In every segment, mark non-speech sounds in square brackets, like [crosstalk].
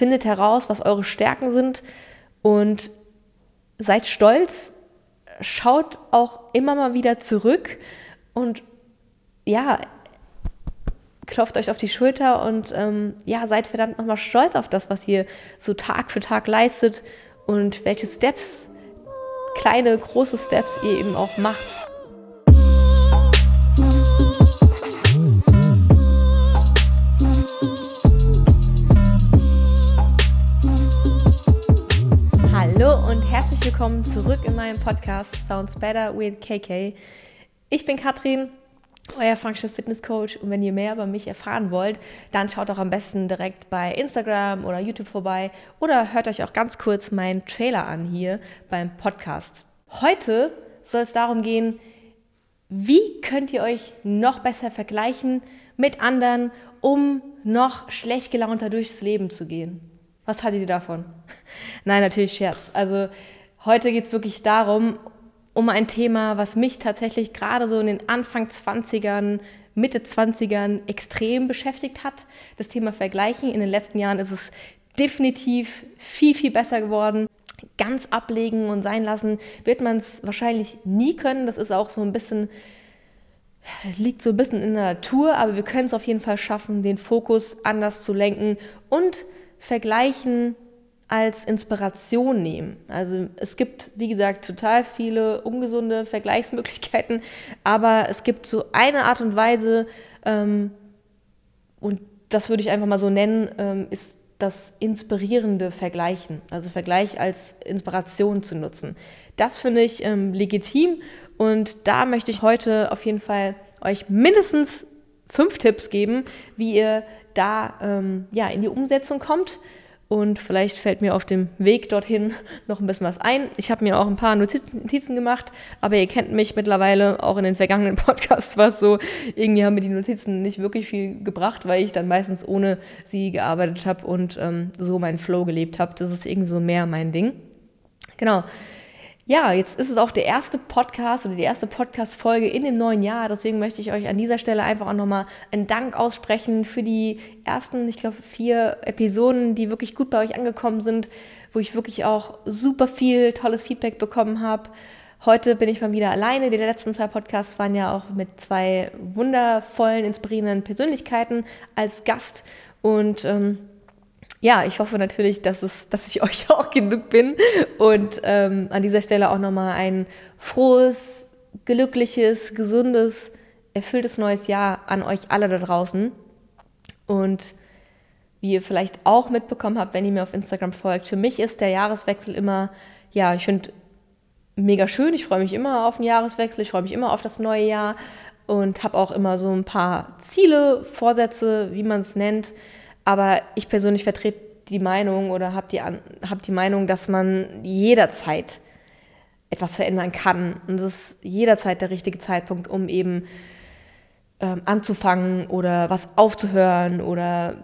findet heraus, was eure Stärken sind und seid stolz, schaut auch immer mal wieder zurück und ja, klopft euch auf die Schulter und ähm, ja, seid verdammt nochmal stolz auf das, was ihr so Tag für Tag leistet und welche Steps, kleine, große Steps ihr eben auch macht. Herzlich willkommen zurück in meinem Podcast Sounds Better with KK. Ich bin Katrin euer Functional Fitness Coach. Und wenn ihr mehr über mich erfahren wollt, dann schaut doch am besten direkt bei Instagram oder YouTube vorbei oder hört euch auch ganz kurz meinen Trailer an hier beim Podcast. Heute soll es darum gehen, wie könnt ihr euch noch besser vergleichen mit anderen, um noch schlecht gelaunter durchs Leben zu gehen? Was hattet ihr davon? [laughs] Nein, natürlich Scherz. Also heute geht es wirklich darum, um ein Thema, was mich tatsächlich gerade so in den Anfang 20ern, Mitte 20ern extrem beschäftigt hat. Das Thema Vergleichen. In den letzten Jahren ist es definitiv viel, viel besser geworden. Ganz ablegen und sein lassen wird man es wahrscheinlich nie können. Das ist auch so ein bisschen, liegt so ein bisschen in der Natur, aber wir können es auf jeden Fall schaffen, den Fokus anders zu lenken und vergleichen als Inspiration nehmen. Also es gibt, wie gesagt, total viele ungesunde Vergleichsmöglichkeiten, aber es gibt so eine Art und Weise, ähm, und das würde ich einfach mal so nennen, ähm, ist das inspirierende Vergleichen, also Vergleich als Inspiration zu nutzen. Das finde ich ähm, legitim und da möchte ich heute auf jeden Fall euch mindestens fünf Tipps geben, wie ihr da ähm, ja, in die Umsetzung kommt. Und vielleicht fällt mir auf dem Weg dorthin [laughs] noch ein bisschen was ein. Ich habe mir auch ein paar Notizen gemacht, aber ihr kennt mich mittlerweile, auch in den vergangenen [laughs] Podcasts war es so, irgendwie haben mir die Notizen nicht wirklich viel gebracht, weil ich dann meistens ohne sie gearbeitet habe und ähm, so meinen Flow gelebt habe. Das ist irgendwie so mehr mein Ding. Genau. Ja, jetzt ist es auch der erste Podcast oder die erste Podcast-Folge in dem neuen Jahr. Deswegen möchte ich euch an dieser Stelle einfach auch nochmal einen Dank aussprechen für die ersten, ich glaube, vier Episoden, die wirklich gut bei euch angekommen sind, wo ich wirklich auch super viel tolles Feedback bekommen habe. Heute bin ich mal wieder alleine. Die letzten zwei Podcasts waren ja auch mit zwei wundervollen, inspirierenden Persönlichkeiten als Gast. Und ähm, ja, ich hoffe natürlich, dass, es, dass ich [laughs] euch auch genug bin. Und ähm, an dieser Stelle auch nochmal ein frohes, glückliches, gesundes, erfülltes neues Jahr an euch alle da draußen. Und wie ihr vielleicht auch mitbekommen habt, wenn ihr mir auf Instagram folgt, für mich ist der Jahreswechsel immer, ja, ich finde mega schön. Ich freue mich immer auf den Jahreswechsel, ich freue mich immer auf das neue Jahr und habe auch immer so ein paar Ziele, Vorsätze, wie man es nennt aber ich persönlich vertrete die Meinung oder habe die, hab die Meinung, dass man jederzeit etwas verändern kann. Und das ist jederzeit der richtige Zeitpunkt, um eben ähm, anzufangen oder was aufzuhören oder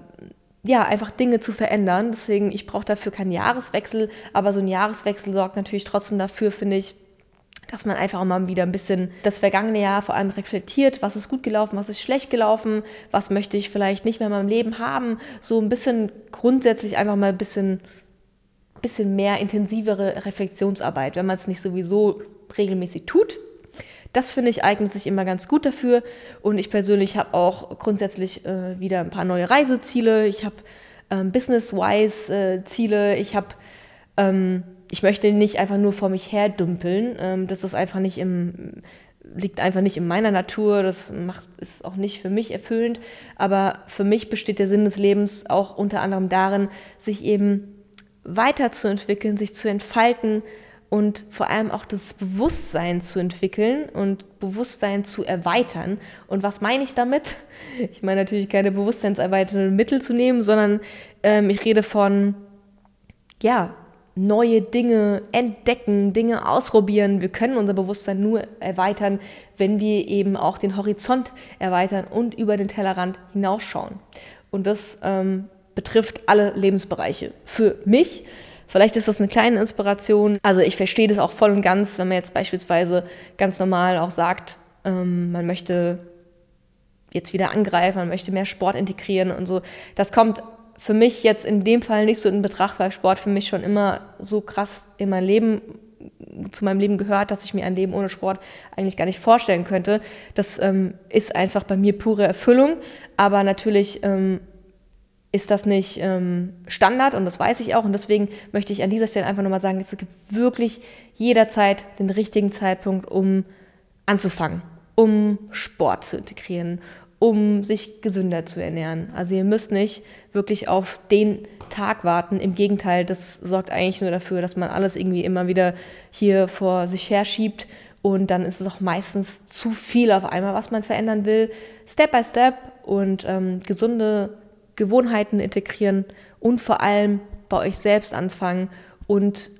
ja, einfach Dinge zu verändern. Deswegen, ich brauche dafür keinen Jahreswechsel, aber so ein Jahreswechsel sorgt natürlich trotzdem dafür, finde ich, dass man einfach mal wieder ein bisschen das vergangene Jahr vor allem reflektiert, was ist gut gelaufen, was ist schlecht gelaufen, was möchte ich vielleicht nicht mehr in meinem Leben haben, so ein bisschen grundsätzlich einfach mal ein bisschen, bisschen mehr intensivere Reflexionsarbeit, wenn man es nicht sowieso regelmäßig tut. Das finde ich eignet sich immer ganz gut dafür. Und ich persönlich habe auch grundsätzlich äh, wieder ein paar neue Reiseziele, ich habe ähm, business-wise äh, Ziele, ich habe ähm, ich möchte nicht einfach nur vor mich her dümpeln. Ähm, das ist einfach nicht im, liegt einfach nicht in meiner Natur. Das macht, ist auch nicht für mich erfüllend. Aber für mich besteht der Sinn des Lebens auch unter anderem darin, sich eben weiterzuentwickeln, sich zu entfalten und vor allem auch das Bewusstsein zu entwickeln und Bewusstsein zu erweitern. Und was meine ich damit? [laughs] Ich meine natürlich keine bewusstseinserweiternden Mittel zu nehmen, sondern ähm, ich rede von, ja, neue Dinge entdecken, Dinge ausprobieren. Wir können unser Bewusstsein nur erweitern, wenn wir eben auch den Horizont erweitern und über den Tellerrand hinausschauen. Und das ähm, betrifft alle Lebensbereiche. Für mich, vielleicht ist das eine kleine Inspiration. Also ich verstehe das auch voll und ganz, wenn man jetzt beispielsweise ganz normal auch sagt, ähm, man möchte jetzt wieder angreifen, man möchte mehr Sport integrieren und so. Das kommt für mich jetzt in dem Fall nicht so in Betracht, weil Sport für mich schon immer so krass in mein Leben zu meinem Leben gehört, dass ich mir ein Leben ohne Sport eigentlich gar nicht vorstellen könnte. Das ähm, ist einfach bei mir pure Erfüllung, aber natürlich ähm, ist das nicht ähm, Standard und das weiß ich auch und deswegen möchte ich an dieser Stelle einfach nochmal sagen, es gibt wirklich jederzeit den richtigen Zeitpunkt, um anzufangen, um Sport zu integrieren, um sich gesünder zu ernähren. Also ihr müsst nicht wirklich auf den Tag warten. Im Gegenteil, das sorgt eigentlich nur dafür, dass man alles irgendwie immer wieder hier vor sich her schiebt und dann ist es auch meistens zu viel auf einmal, was man verändern will. Step by Step und ähm, gesunde Gewohnheiten integrieren und vor allem bei euch selbst anfangen und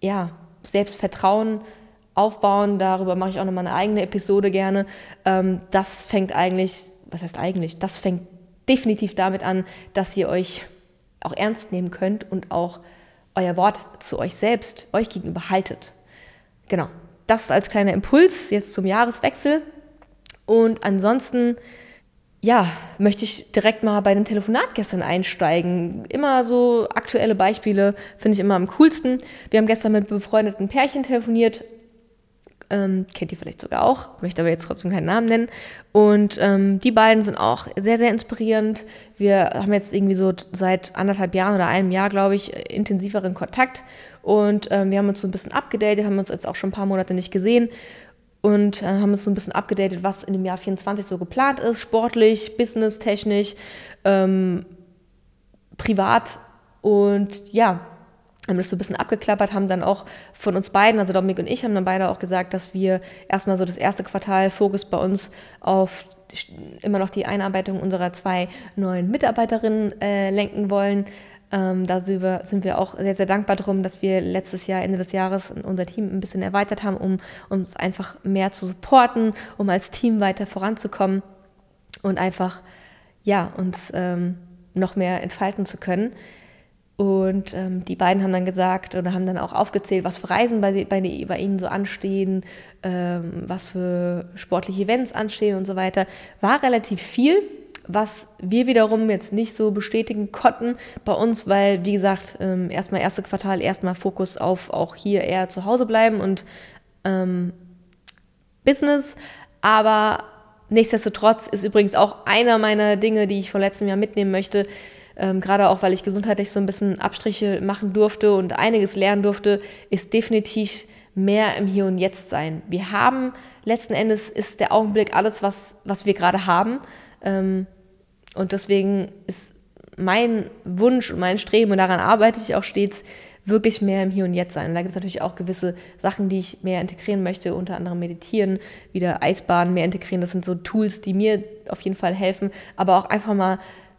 ja, Selbstvertrauen aufbauen. Darüber mache ich auch nochmal eine eigene Episode gerne. Ähm, das fängt eigentlich, was heißt eigentlich? Das fängt definitiv damit an, dass ihr euch auch ernst nehmen könnt und auch euer Wort zu euch selbst, euch gegenüber haltet. Genau, das als kleiner Impuls jetzt zum Jahreswechsel. Und ansonsten ja, möchte ich direkt mal bei dem Telefonat gestern einsteigen. Immer so aktuelle Beispiele finde ich immer am coolsten. Wir haben gestern mit befreundeten Pärchen telefoniert. Ähm, kennt ihr vielleicht sogar auch, möchte aber jetzt trotzdem keinen Namen nennen. Und ähm, die beiden sind auch sehr, sehr inspirierend. Wir haben jetzt irgendwie so seit anderthalb Jahren oder einem Jahr, glaube ich, intensiveren Kontakt. Und ähm, wir haben uns so ein bisschen abgedatet, haben uns jetzt auch schon ein paar Monate nicht gesehen und äh, haben uns so ein bisschen abgedatet, was in dem Jahr 24 so geplant ist, sportlich, businesstechnisch, ähm, privat und ja, haben das so ein bisschen abgeklappert, haben dann auch von uns beiden, also Dominik und ich, haben dann beide auch gesagt, dass wir erstmal so das erste Quartal Fokus bei uns auf immer noch die Einarbeitung unserer zwei neuen Mitarbeiterinnen äh, lenken wollen. Ähm, da sind wir auch sehr, sehr dankbar drum, dass wir letztes Jahr, Ende des Jahres, unser Team ein bisschen erweitert haben, um uns einfach mehr zu supporten, um als Team weiter voranzukommen und einfach, ja, uns ähm, noch mehr entfalten zu können. Und ähm, die beiden haben dann gesagt oder haben dann auch aufgezählt, was für Reisen bei, bei, bei ihnen so anstehen, ähm, was für sportliche Events anstehen und so weiter. War relativ viel was wir wiederum jetzt nicht so bestätigen konnten bei uns, weil, wie gesagt, ähm, erstmal erste Quartal, erstmal Fokus auf auch hier eher zu Hause bleiben und ähm, Business. Aber nichtsdestotrotz ist übrigens auch einer meiner Dinge, die ich von letztem Jahr mitnehmen möchte, ähm, gerade auch weil ich gesundheitlich so ein bisschen Abstriche machen durfte und einiges lernen durfte, ist definitiv mehr im Hier und Jetzt sein. Wir haben letzten Endes ist der Augenblick alles, was, was wir gerade haben. Ähm, und deswegen ist mein Wunsch und mein Streben, und daran arbeite ich auch stets, wirklich mehr im Hier und Jetzt sein. da gibt es natürlich auch gewisse Sachen, die ich mehr integrieren möchte, unter anderem meditieren, wieder Eisbaden mehr integrieren. Das sind so Tools, die mir auf jeden Fall helfen, aber auch einfach mal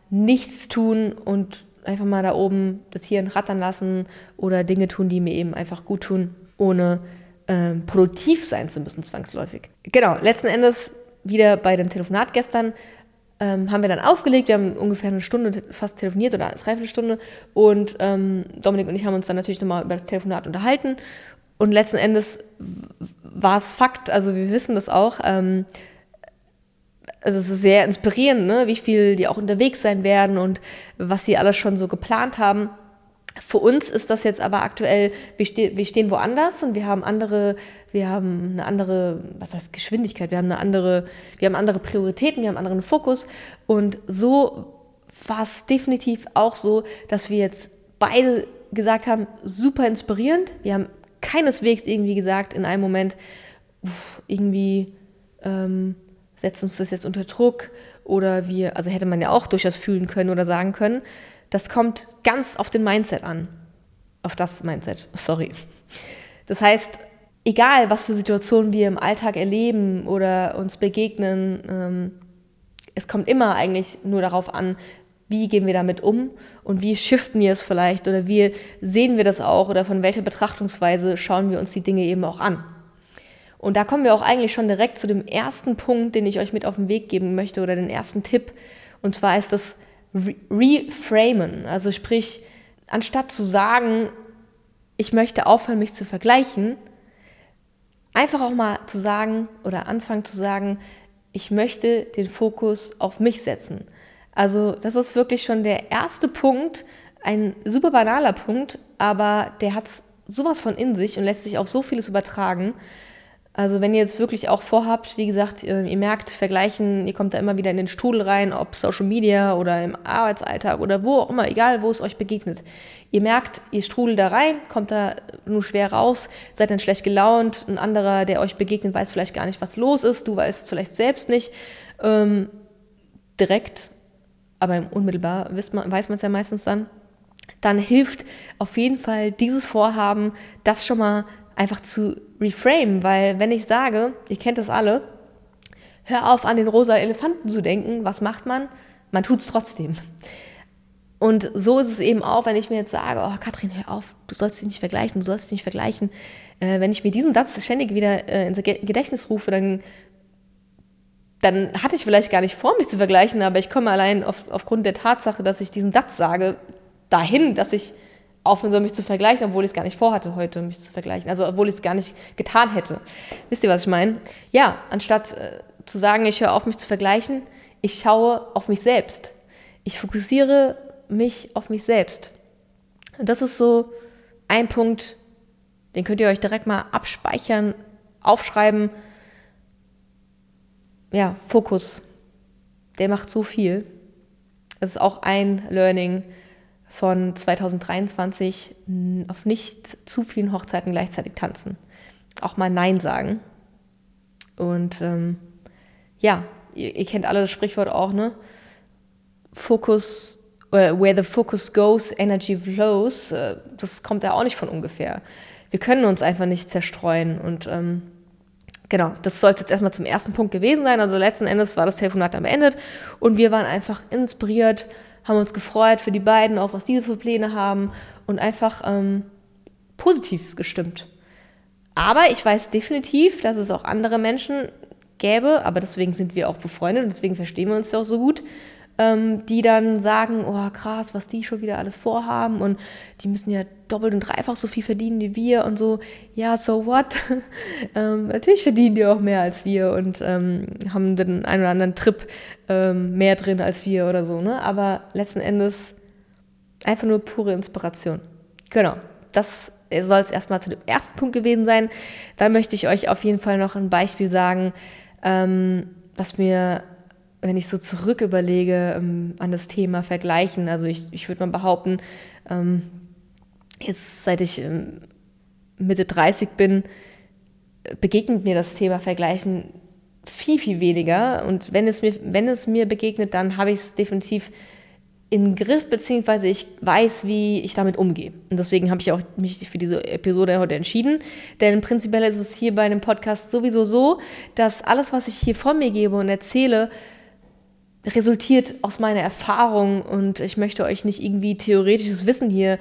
nichts tun und einfach mal da oben das Hirn rattern lassen oder Dinge tun, die mir eben einfach gut tun, ohne ähm, produktiv sein zu müssen, zwangsläufig. Genau, letzten Endes wieder bei dem Telefonat gestern ähm, haben wir dann aufgelegt. Wir haben ungefähr eine Stunde fast telefoniert oder eine Dreiviertelstunde. Und ähm, Dominik und ich haben uns dann natürlich nochmal über das Telefonat unterhalten. Und letzten Endes war es Fakt, also wir wissen das auch. Ähm, also es ist sehr inspirierend, ne? wie viel die auch unterwegs sein werden und was sie alles schon so geplant haben. Für uns ist das jetzt aber aktuell, wir, ste wir stehen woanders und wir haben andere, wir haben eine andere, was heißt Geschwindigkeit, wir haben eine andere, wir haben andere Prioritäten, wir haben einen anderen Fokus. Und so war es definitiv auch so, dass wir jetzt beide gesagt haben, super inspirierend. Wir haben keineswegs irgendwie gesagt in einem Moment, irgendwie ähm, setzt uns das jetzt unter Druck oder wir, also hätte man ja auch durchaus fühlen können oder sagen können. Das kommt ganz auf den Mindset an. Auf das Mindset, [laughs] sorry. Das heißt, egal was für Situationen wir im Alltag erleben oder uns begegnen, ähm, es kommt immer eigentlich nur darauf an, wie gehen wir damit um und wie shiften wir es vielleicht oder wie sehen wir das auch oder von welcher Betrachtungsweise schauen wir uns die Dinge eben auch an. Und da kommen wir auch eigentlich schon direkt zu dem ersten Punkt, den ich euch mit auf den Weg geben möchte oder den ersten Tipp. Und zwar ist das Reframen. Also sprich, anstatt zu sagen, ich möchte aufhören, mich zu vergleichen, einfach auch mal zu sagen oder anfangen zu sagen, ich möchte den Fokus auf mich setzen. Also das ist wirklich schon der erste Punkt, ein super banaler Punkt, aber der hat sowas von in sich und lässt sich auf so vieles übertragen. Also wenn ihr jetzt wirklich auch vorhabt, wie gesagt, ihr, merkt, vergleichen, ihr kommt da immer wieder in den Strudel rein, ob Social Media oder im Arbeitsalltag oder wo auch immer, egal wo es euch begegnet. Ihr merkt, ihr strudelt da rein, kommt da nur schwer raus, seid dann schlecht gelaunt, ein anderer, der euch begegnet, weiß vielleicht gar nicht, was los ist, du weißt vielleicht selbst nicht. Ähm, direkt, aber unmittelbar weiß man es ja meistens dann. Dann hilft auf jeden Fall dieses Vorhaben, das schon mal einfach zu reframe, weil wenn ich sage, ihr kennt das alle, hör auf an den rosa Elefanten zu denken, was macht man? Man tut es trotzdem. Und so ist es eben auch, wenn ich mir jetzt sage, oh Katrin, hör auf, du sollst dich nicht vergleichen, du sollst dich nicht vergleichen. Äh, wenn ich mir diesen Satz ständig wieder äh, ins Gedächtnis rufe, dann, dann hatte ich vielleicht gar nicht vor, mich zu vergleichen, aber ich komme allein auf, aufgrund der Tatsache, dass ich diesen Satz sage, dahin, dass ich aufhören soll, mich zu vergleichen, obwohl ich es gar nicht vorhatte, heute mich zu vergleichen. Also obwohl ich es gar nicht getan hätte. Wisst ihr, was ich meine? Ja, anstatt äh, zu sagen, ich höre auf, mich zu vergleichen, ich schaue auf mich selbst. Ich fokussiere mich auf mich selbst. Und das ist so ein Punkt, den könnt ihr euch direkt mal abspeichern, aufschreiben. Ja, Fokus. Der macht so viel. Das ist auch ein Learning, von 2023 auf nicht zu vielen Hochzeiten gleichzeitig tanzen. Auch mal Nein sagen. Und ähm, ja, ihr, ihr, kennt alle das Sprichwort auch, ne? Focus, uh, where the focus goes, energy flows. Uh, das kommt ja auch nicht von ungefähr. Wir können uns einfach nicht zerstreuen. Und ähm, genau, das soll jetzt erstmal zum ersten Punkt gewesen sein. Also letzten Endes war das Telefonat dann beendet und wir waren einfach inspiriert haben uns gefreut für die beiden, auch was diese für Pläne haben und einfach ähm, positiv gestimmt. Aber ich weiß definitiv, dass es auch andere Menschen gäbe, aber deswegen sind wir auch befreundet und deswegen verstehen wir uns ja auch so gut, ähm, die dann sagen, oh krass, was die schon wieder alles vorhaben und die müssen ja doppelt und dreifach so viel verdienen wie wir und so, ja, so what? [laughs] ähm, natürlich verdienen die auch mehr als wir und ähm, haben den einen oder anderen Trip ähm, mehr drin als wir oder so, ne? Aber letzten Endes einfach nur pure Inspiration. Genau, das soll es erstmal zu dem ersten Punkt gewesen sein. Da möchte ich euch auf jeden Fall noch ein Beispiel sagen, ähm, was mir wenn ich so zurück überlege ähm, an das Thema Vergleichen, also ich, ich würde mal behaupten, ähm, jetzt seit ich ähm, Mitte 30 bin, begegnet mir das Thema Vergleichen viel, viel weniger. Und wenn es mir, wenn es mir begegnet, dann habe ich es definitiv im Griff, beziehungsweise ich weiß, wie ich damit umgehe. Und deswegen habe ich auch mich für diese Episode heute entschieden. Denn prinzipiell ist es hier bei einem Podcast sowieso so, dass alles, was ich hier von mir gebe und erzähle, resultiert aus meiner Erfahrung und ich möchte euch nicht irgendwie theoretisches Wissen hier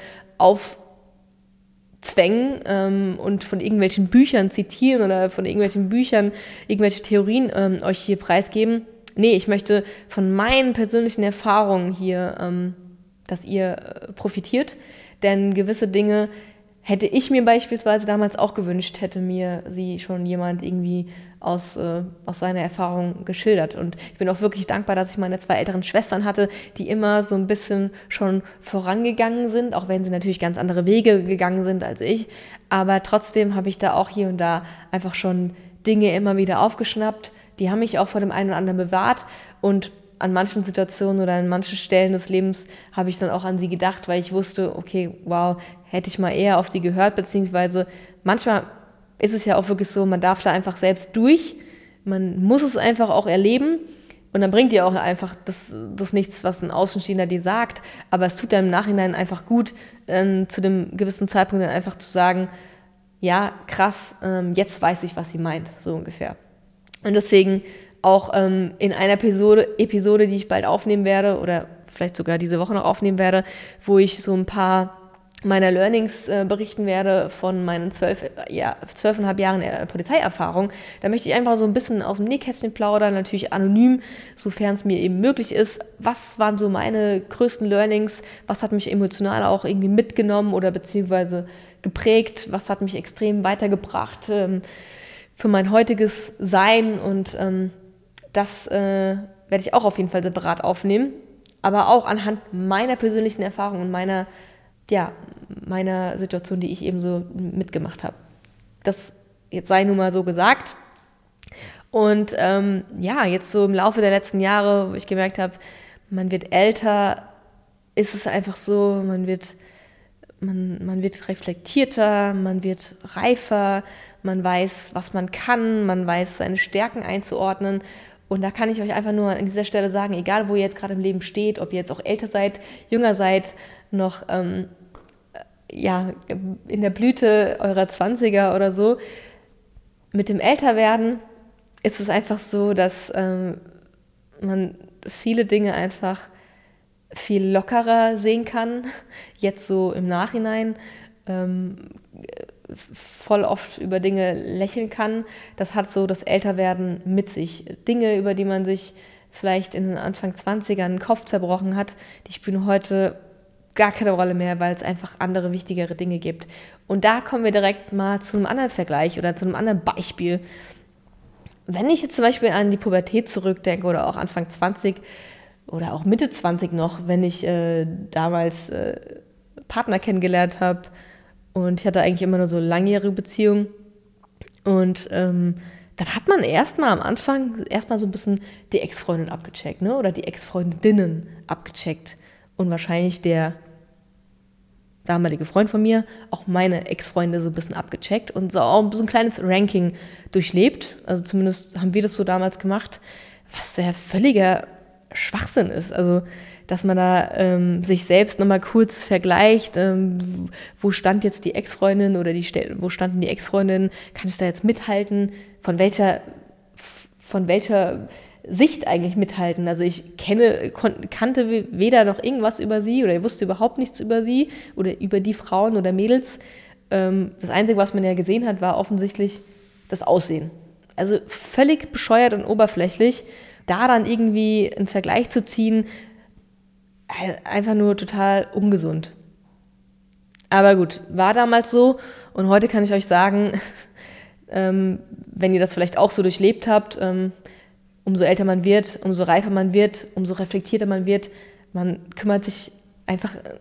aufzwängen ähm, und von irgendwelchen Büchern zitieren oder von irgendwelchen Büchern irgendwelche Theorien ähm, euch hier preisgeben. Nee, ich möchte von meinen persönlichen Erfahrungen hier, ähm, dass ihr äh, profitiert, denn gewisse Dinge hätte ich mir beispielsweise damals auch gewünscht, hätte mir sie schon jemand irgendwie aus, äh, aus seiner Erfahrung geschildert. Und ich bin auch wirklich dankbar, dass ich meine zwei älteren Schwestern hatte, die immer so ein bisschen schon vorangegangen sind, auch wenn sie natürlich ganz andere Wege gegangen sind als ich. Aber trotzdem habe ich da auch hier und da einfach schon Dinge immer wieder aufgeschnappt. Die haben mich auch vor dem einen oder anderen bewahrt und an manchen Situationen oder an manchen Stellen des Lebens habe ich dann auch an sie gedacht, weil ich wusste, okay, wow, hätte ich mal eher auf sie gehört, beziehungsweise manchmal ist es ja auch wirklich so, man darf da einfach selbst durch, man muss es einfach auch erleben. Und dann bringt dir auch einfach das, das nichts, was ein Außenstehender dir sagt, aber es tut dann im Nachhinein einfach gut, ähm, zu dem gewissen Zeitpunkt dann einfach zu sagen, ja, krass, ähm, jetzt weiß ich, was sie meint, so ungefähr. Und deswegen auch ähm, in einer Episode, Episode, die ich bald aufnehmen werde oder vielleicht sogar diese Woche noch aufnehmen werde, wo ich so ein paar meiner Learnings äh, berichten werde von meinen zwölf, ja, zwölfeinhalb Jahren äh, Polizeierfahrung. Da möchte ich einfach so ein bisschen aus dem Nähkästchen plaudern, natürlich anonym, sofern es mir eben möglich ist. Was waren so meine größten Learnings? Was hat mich emotional auch irgendwie mitgenommen oder beziehungsweise geprägt? Was hat mich extrem weitergebracht ähm, für mein heutiges Sein? Und ähm, das äh, werde ich auch auf jeden Fall separat aufnehmen. aber auch anhand meiner persönlichen Erfahrung und meiner, ja, meiner Situation, die ich eben so mitgemacht habe. Das jetzt sei nun mal so gesagt. Und ähm, ja, jetzt so im Laufe der letzten Jahre, wo ich gemerkt habe, man wird älter, ist es einfach so, man wird, man, man wird reflektierter, man wird reifer, man weiß, was man kann, man weiß, seine Stärken einzuordnen. Und da kann ich euch einfach nur an dieser Stelle sagen, egal wo ihr jetzt gerade im Leben steht, ob ihr jetzt auch älter seid, jünger seid, noch ähm, ja, in der Blüte eurer 20er oder so, mit dem Älterwerden ist es einfach so, dass ähm, man viele Dinge einfach viel lockerer sehen kann, jetzt so im Nachhinein. Ähm, voll oft über Dinge lächeln kann. Das hat so das Älterwerden mit sich. Dinge, über die man sich vielleicht in den Anfang 20ern den Kopf zerbrochen hat, die spielen heute gar keine Rolle mehr, weil es einfach andere wichtigere Dinge gibt. Und da kommen wir direkt mal zu einem anderen Vergleich oder zu einem anderen Beispiel. Wenn ich jetzt zum Beispiel an die Pubertät zurückdenke oder auch Anfang 20 oder auch Mitte 20 noch, wenn ich äh, damals äh, Partner kennengelernt habe, und ich hatte eigentlich immer nur so langjährige Beziehungen. Und ähm, dann hat man erstmal am Anfang erstmal so ein bisschen die Ex-Freundin abgecheckt, ne? Oder die Ex-Freundinnen abgecheckt. Und wahrscheinlich der damalige Freund von mir auch meine Ex-Freunde so ein bisschen abgecheckt und so auch so ein kleines Ranking durchlebt. Also zumindest haben wir das so damals gemacht, was der völliger Schwachsinn ist. Also dass man da ähm, sich selbst nochmal kurz vergleicht, ähm, wo stand jetzt die Ex-Freundin oder die, wo standen die Ex-Freundinnen, kann ich da jetzt mithalten, von welcher, von welcher Sicht eigentlich mithalten. Also ich kenne, kannte weder noch irgendwas über sie oder wusste überhaupt nichts über sie oder über die Frauen oder Mädels. Ähm, das Einzige, was man ja gesehen hat, war offensichtlich das Aussehen. Also völlig bescheuert und oberflächlich. Da dann irgendwie einen Vergleich zu ziehen, einfach nur total ungesund. Aber gut, war damals so und heute kann ich euch sagen, [laughs] ähm, wenn ihr das vielleicht auch so durchlebt habt, ähm, umso älter man wird, umso reifer man wird, umso reflektierter man wird, man kümmert sich einfach äh,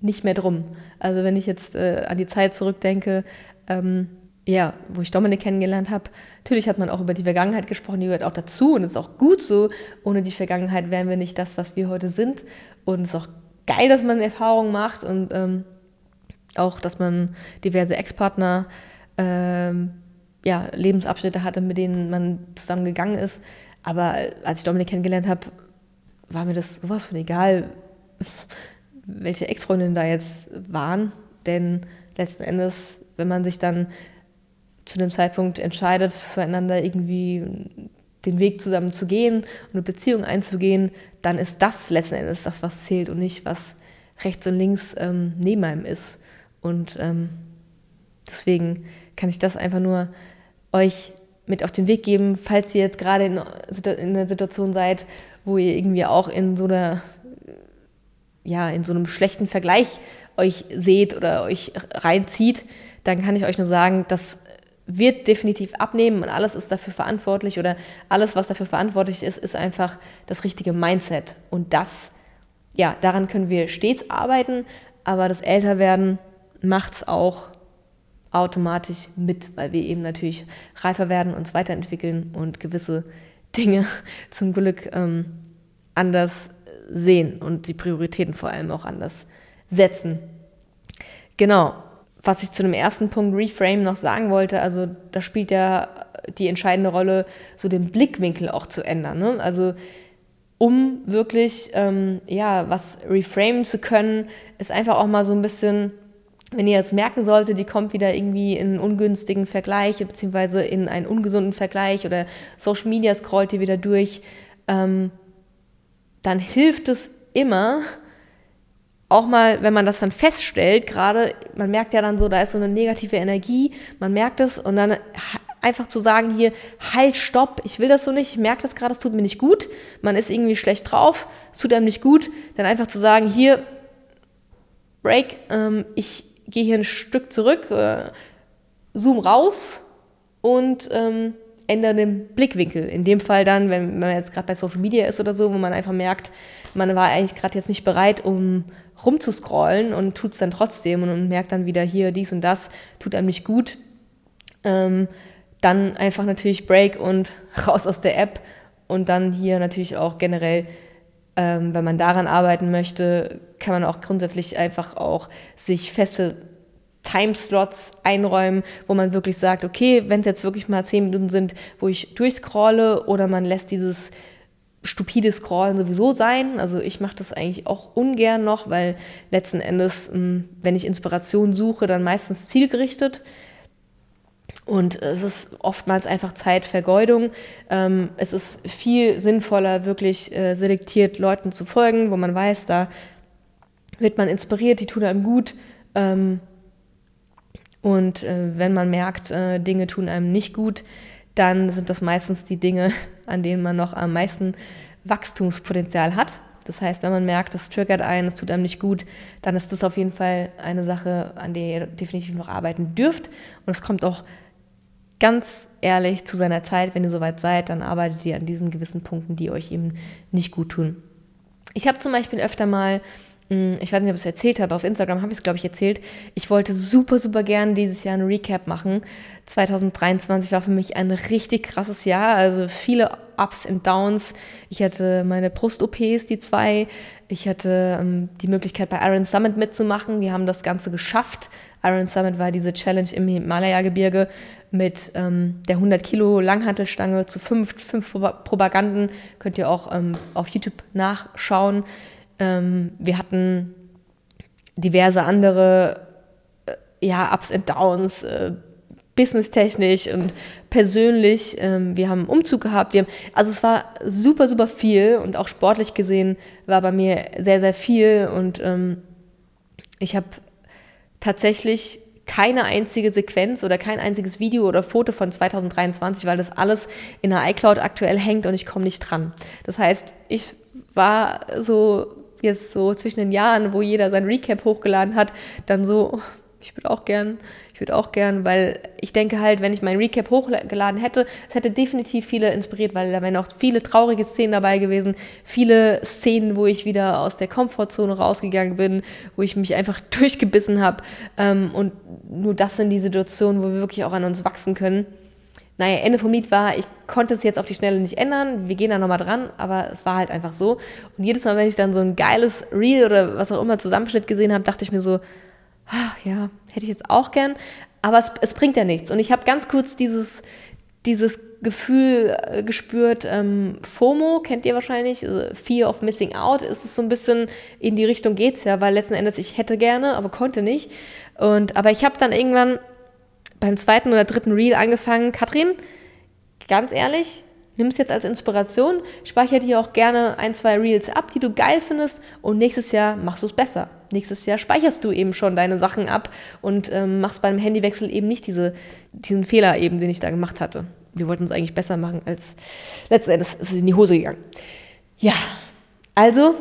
nicht mehr drum. Also wenn ich jetzt äh, an die Zeit zurückdenke, ähm, ja, wo ich Dominik kennengelernt habe, natürlich hat man auch über die Vergangenheit gesprochen, die gehört auch dazu und ist auch gut so. Ohne die Vergangenheit wären wir nicht das, was wir heute sind. Und es ist auch geil, dass man Erfahrungen macht und ähm, auch, dass man diverse Ex-Partner, ähm, ja, Lebensabschnitte hatte, mit denen man zusammen gegangen ist. Aber als ich Dominik kennengelernt habe, war mir das sowas von egal, [laughs] welche Ex-Freundinnen da jetzt waren. Denn letzten Endes, wenn man sich dann zu dem Zeitpunkt entscheidet, füreinander irgendwie den Weg zusammen zu gehen und eine Beziehung einzugehen, dann ist das letzten Endes das, was zählt und nicht, was rechts und links ähm, neben einem ist. Und ähm, deswegen kann ich das einfach nur euch mit auf den Weg geben, falls ihr jetzt gerade in, in einer Situation seid, wo ihr irgendwie auch in so einer, ja, in so einem schlechten Vergleich euch seht oder euch reinzieht, dann kann ich euch nur sagen, dass wird definitiv abnehmen und alles ist dafür verantwortlich oder alles, was dafür verantwortlich ist, ist einfach das richtige Mindset. Und das, ja, daran können wir stets arbeiten, aber das Älterwerden macht es auch automatisch mit, weil wir eben natürlich reifer werden, uns weiterentwickeln und gewisse [laughs] Dinge zum Glück ähm, anders sehen und die Prioritäten vor allem auch anders setzen. Genau, was ich zu dem ersten Punkt Reframe noch sagen wollte, also da spielt ja die entscheidende Rolle, so den Blickwinkel auch zu ändern. Ne? Also um wirklich ähm, ja was reframen zu können, ist einfach auch mal so ein bisschen, wenn ihr jetzt merken solltet, die kommt wieder irgendwie in einen ungünstigen Vergleich beziehungsweise in einen ungesunden Vergleich oder Social Media scrollt ihr wieder durch, ähm, dann hilft es immer, auch mal, wenn man das dann feststellt, gerade, man merkt ja dann so, da ist so eine negative Energie, man merkt es und dann einfach zu sagen hier, halt, stopp, ich will das so nicht, ich merke das gerade, es tut mir nicht gut, man ist irgendwie schlecht drauf, es tut einem nicht gut, dann einfach zu sagen, hier, Break, ähm, ich gehe hier ein Stück zurück, äh, zoom raus und ähm, ändern den Blickwinkel. In dem Fall dann, wenn, wenn man jetzt gerade bei Social Media ist oder so, wo man einfach merkt, man war eigentlich gerade jetzt nicht bereit, um rumzuscrollen und tut es dann trotzdem und, und, merkt dann wieder hier dies und das, tut einem nicht gut. Ähm, dann einfach natürlich Break und [laughs] raus aus der App und dann hier natürlich auch generell, ähm, wenn man daran arbeiten möchte, kann man auch grundsätzlich einfach auch sich feste Timeslots einräumen, wo man wirklich sagt, okay, wenn es jetzt wirklich mal zehn Minuten sind, wo ich durchscrolle oder man lässt dieses stupide Scrollen sowieso sein. Also ich mache das eigentlich auch ungern noch, weil letzten Endes, hm, wenn ich Inspiration suche, dann meistens zielgerichtet. Und es ist oftmals einfach Zeitvergeudung. Ähm, es ist viel sinnvoller, wirklich äh, selektiert Leuten zu folgen, wo man weiß, da wird man inspiriert, die tun einem gut. Ähm, und äh, wenn man merkt, äh, Dinge tun einem nicht gut, dann sind das meistens die Dinge, [laughs] an denen man noch am meisten Wachstumspotenzial hat. Das heißt, wenn man merkt, das triggert einen, es tut einem nicht gut, dann ist das auf jeden Fall eine Sache, an der ihr definitiv noch arbeiten dürft. Und es kommt auch ganz ehrlich zu seiner Zeit, wenn ihr soweit seid, dann arbeitet ihr an diesen gewissen Punkten, die euch eben nicht gut tun. Ich habe zum Beispiel öfter mal hm, ich weiß nicht, ob ich es erzählt habe, auf Instagram habe ich es, glaube ich, erzählt. Ich wollte super, super gern dieses Jahr ein Recap machen. 2023 war für mich ein richtig krasses Jahr, also viele Ups und Downs. Ich hatte meine Brust-OPs, die zwei. Ich hatte ähm, die Möglichkeit, bei Iron Summit mitzumachen. Wir haben das Ganze geschafft. Iron Summit war diese Challenge im Himalaya-Gebirge mit ähm, der 100 Kilo Langhantelstange zu fünf, fünf Propaganden. Könnt ihr auch ähm, auf YouTube nachschauen. Ähm, wir hatten diverse andere äh, ja, Ups und Downs, äh, businesstechnisch und persönlich. Ähm, wir haben einen Umzug gehabt. Wir haben, also es war super, super viel und auch sportlich gesehen war bei mir sehr, sehr viel. Und ähm, ich habe tatsächlich keine einzige Sequenz oder kein einziges Video oder Foto von 2023, weil das alles in der iCloud aktuell hängt und ich komme nicht dran. Das heißt, ich war so jetzt so zwischen den Jahren, wo jeder sein Recap hochgeladen hat, dann so, oh, ich würde auch gern, ich würde auch gern, weil ich denke halt, wenn ich mein Recap hochgeladen hätte, es hätte definitiv viele inspiriert, weil da wären auch viele traurige Szenen dabei gewesen, viele Szenen, wo ich wieder aus der Komfortzone rausgegangen bin, wo ich mich einfach [laughs] durchgebissen habe. Ähm, und nur das sind die Situationen, wo wir wirklich auch an uns wachsen können. Naja, Ende vom Lied war, ich konnte es jetzt auf die Schnelle nicht ändern, wir gehen da nochmal dran, aber es war halt einfach so. Und jedes Mal, wenn ich dann so ein geiles Reel oder was auch immer Zusammenschnitt gesehen habe, dachte ich mir so, ach, ja, hätte ich jetzt auch gern, aber es, es bringt ja nichts. Und ich habe ganz kurz dieses, dieses Gefühl äh, gespürt, ähm, FOMO kennt ihr wahrscheinlich, also Fear of Missing Out, ist es so ein bisschen in die Richtung geht's ja, weil letzten Endes ich hätte gerne, aber konnte nicht. Und aber ich habe dann irgendwann beim zweiten oder dritten Reel angefangen, Katrin, ganz ehrlich, nimm es jetzt als Inspiration, speicher dir auch gerne ein, zwei Reels ab, die du geil findest und nächstes Jahr machst du es besser. Nächstes Jahr speicherst du eben schon deine Sachen ab und ähm, machst beim Handywechsel eben nicht diese, diesen Fehler eben, den ich da gemacht hatte. Wir wollten es eigentlich besser machen, als letzten Endes ist es in die Hose gegangen. Ja, also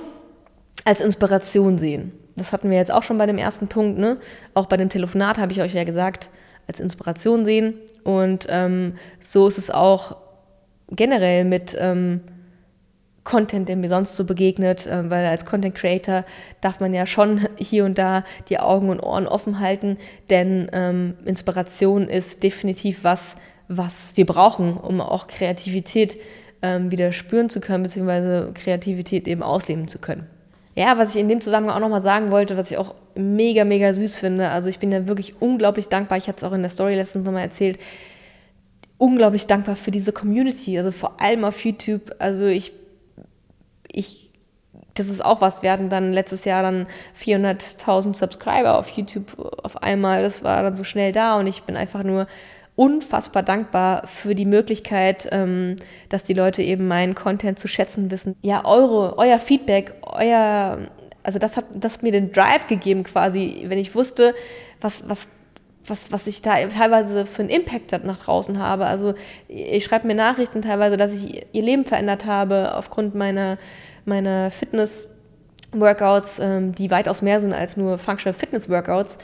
als Inspiration sehen. Das hatten wir jetzt auch schon bei dem ersten Punkt. Ne? Auch bei dem Telefonat habe ich euch ja gesagt, als Inspiration sehen. Und ähm, so ist es auch generell mit ähm, Content, der mir sonst so begegnet, äh, weil als Content Creator darf man ja schon [laughs] hier und da die Augen und Ohren offen halten, denn ähm, Inspiration ist definitiv was, was wir brauchen, um auch Kreativität ähm, wieder spüren zu können, beziehungsweise Kreativität eben ausleben zu können. Ja, was ich in dem Zusammenhang auch nochmal sagen wollte, was ich auch mega, mega süß finde, also ich bin ja wirklich unglaublich dankbar, ich hatte es auch in der Story letztens nochmal erzählt, unglaublich dankbar für diese Community, also vor allem auf YouTube. Also ich, ich, das ist auch was, wir hatten dann letztes Jahr dann 400.000 Subscriber auf YouTube auf einmal, das war dann so schnell da und ich bin einfach nur unfassbar dankbar für die Möglichkeit, ähm, dass die Leute eben meinen Content zu schätzen wissen. Ja, eure, euer Feedback, euer, also das hat das mir den Drive gegeben quasi, wenn ich wusste, was, was was, was ich da teilweise für einen Impact nach draußen habe. Also ich schreibe mir Nachrichten teilweise, dass ich ihr Leben verändert habe aufgrund meiner, meiner Fitness-Workouts, ähm, die weitaus mehr sind als nur Functional Fitness-Workouts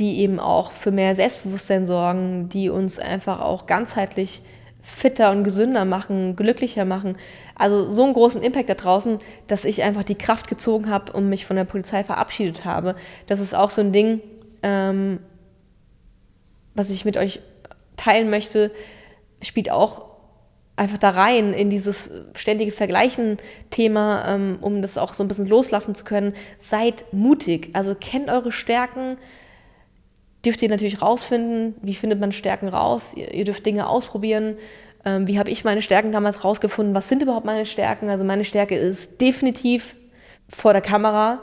die eben auch für mehr Selbstbewusstsein sorgen, die uns einfach auch ganzheitlich fitter und gesünder machen, glücklicher machen. Also so einen großen Impact da draußen, dass ich einfach die Kraft gezogen habe und mich von der Polizei verabschiedet habe. Das ist auch so ein Ding, ähm, was ich mit euch teilen möchte, spielt auch einfach da rein in dieses ständige Vergleichen-Thema, ähm, um das auch so ein bisschen loslassen zu können. Seid mutig, also kennt eure Stärken, dürft ihr natürlich rausfinden, wie findet man Stärken raus, ihr, ihr dürft Dinge ausprobieren. Ähm, wie habe ich meine Stärken damals rausgefunden? Was sind überhaupt meine Stärken? Also meine Stärke ist definitiv vor der Kamera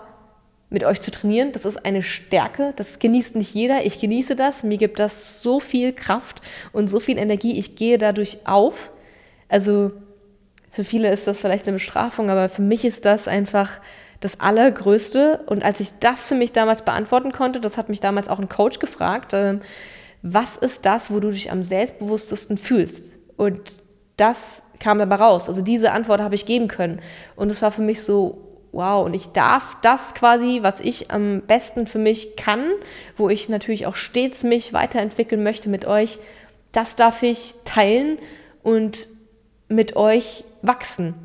mit euch zu trainieren. Das ist eine Stärke. Das genießt nicht jeder. Ich genieße das. Mir gibt das so viel Kraft und so viel Energie. Ich gehe dadurch auf. Also für viele ist das vielleicht eine Bestrafung, aber für mich ist das einfach das Allergrößte. Und als ich das für mich damals beantworten konnte, das hat mich damals auch ein Coach gefragt, äh, was ist das, wo du dich am selbstbewusstesten fühlst? Und das kam dabei raus. Also diese Antwort habe ich geben können. Und es war für mich so, wow, und ich darf das quasi, was ich am besten für mich kann, wo ich natürlich auch stets mich weiterentwickeln möchte mit euch, das darf ich teilen und mit euch wachsen.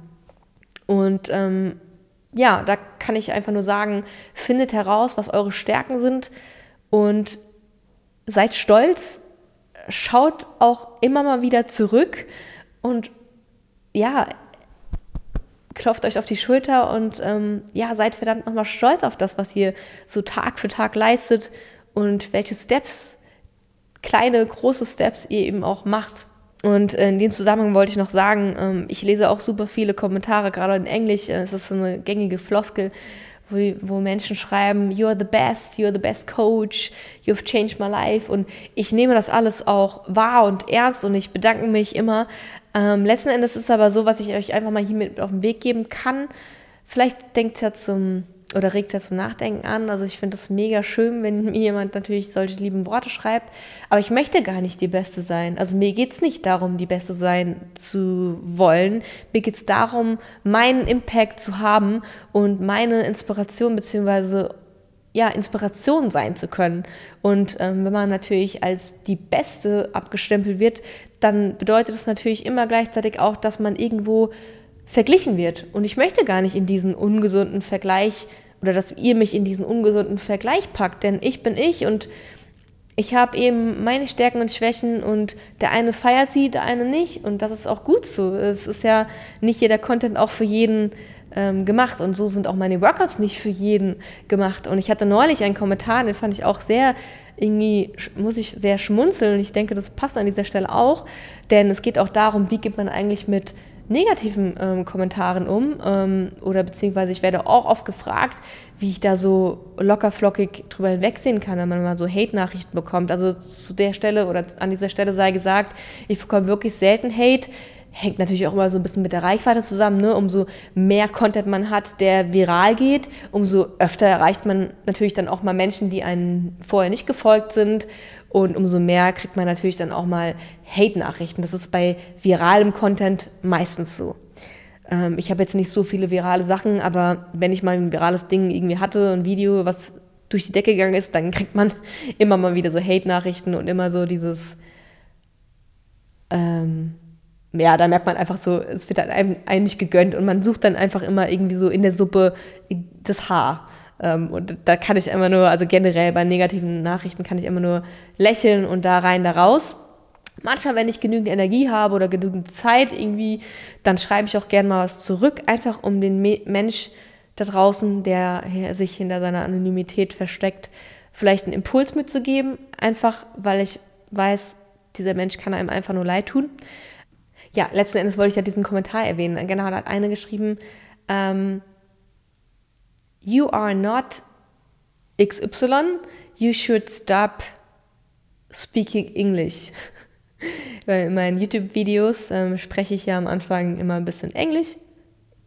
Und ähm, ja, da kann ich einfach nur sagen, findet heraus, was eure Stärken sind und seid stolz, schaut auch immer mal wieder zurück und ja, klopft euch auf die Schulter und ähm, ja, seid verdammt nochmal stolz auf das, was ihr so Tag für Tag leistet und welche Steps, kleine, große Steps ihr eben auch macht. Und in dem Zusammenhang wollte ich noch sagen, ähm, ich lese auch super viele Kommentare, gerade in Englisch. Äh, es ist so eine gängige Floskel, wo, wo Menschen schreiben, you're the best, you're the best coach, you've changed my life. Und ich nehme das alles auch wahr und ernst und ich bedanke mich immer. Ähm, letzten Endes ist aber so, was ich euch einfach mal hier mit auf den Weg geben kann. Vielleicht denkt ja zum oder regt es ja zum Nachdenken an. Also ich finde es mega schön, wenn [laughs] mir jemand natürlich solche lieben Worte schreibt. Aber ich möchte gar nicht die Beste sein. Also mir geht es nicht darum, die Beste sein zu wollen. Mir geht es darum, meinen Impact zu haben und meine Inspiration beziehungsweise ja, Inspiration sein zu können. Und ähm, wenn man natürlich als die Beste abgestempelt wird, dann bedeutet das natürlich immer gleichzeitig auch, dass man irgendwo verglichen wird. Und ich möchte gar nicht in diesen ungesunden Vergleich oder dass ihr mich in diesen ungesunden Vergleich packt, denn ich bin ich und ich habe eben meine Stärken und Schwächen und der eine feiert sie, der eine nicht und das ist auch gut so. Es ist ja nicht jeder Content auch für jeden ähm, gemacht und so sind auch meine Workouts nicht für jeden gemacht. Und ich hatte neulich einen Kommentar, den fand ich auch sehr irgendwie muss ich sehr schmunzeln und ich denke, das passt an dieser Stelle auch, denn es geht auch darum, wie geht man eigentlich mit negativen ähm, Kommentaren um ähm, oder beziehungsweise ich werde auch oft gefragt, wie ich da so lockerflockig drüber hinwegsehen kann, wenn man mal so Hate-Nachrichten bekommt. Also zu der Stelle oder an dieser Stelle sei gesagt, ich bekomme wirklich selten Hate. Hängt natürlich auch immer so ein bisschen mit der Reichweite zusammen. Ne? Umso mehr Content man hat, der viral geht, umso öfter erreicht man natürlich dann auch mal Menschen, die einen vorher nicht gefolgt sind und umso mehr kriegt man natürlich dann auch mal Hate-Nachrichten. Das ist bei viralem Content meistens so. Ähm, ich habe jetzt nicht so viele virale Sachen, aber wenn ich mal ein virales Ding irgendwie hatte, ein Video, was durch die Decke gegangen ist, dann kriegt man [laughs] immer mal wieder so Hate-Nachrichten und immer so dieses, ähm, ja, da merkt man einfach so, es wird einem, einem nicht gegönnt und man sucht dann einfach immer irgendwie so in der Suppe das Haar. Ähm, und da kann ich immer nur, also generell bei negativen Nachrichten kann ich immer nur lächeln und da rein, da raus. Manchmal, wenn ich genügend Energie habe oder genügend Zeit irgendwie, dann schreibe ich auch gerne mal was zurück, einfach um den Mensch da draußen, der sich hinter seiner Anonymität versteckt, vielleicht einen Impuls mitzugeben, einfach weil ich weiß, dieser Mensch kann einem einfach nur leid tun. Ja, letzten Endes wollte ich ja diesen Kommentar erwähnen. Genau, da hat eine geschrieben, ähm, you are not XY, you should stop speaking English. [laughs] Weil in meinen YouTube-Videos ähm, spreche ich ja am Anfang immer ein bisschen Englisch.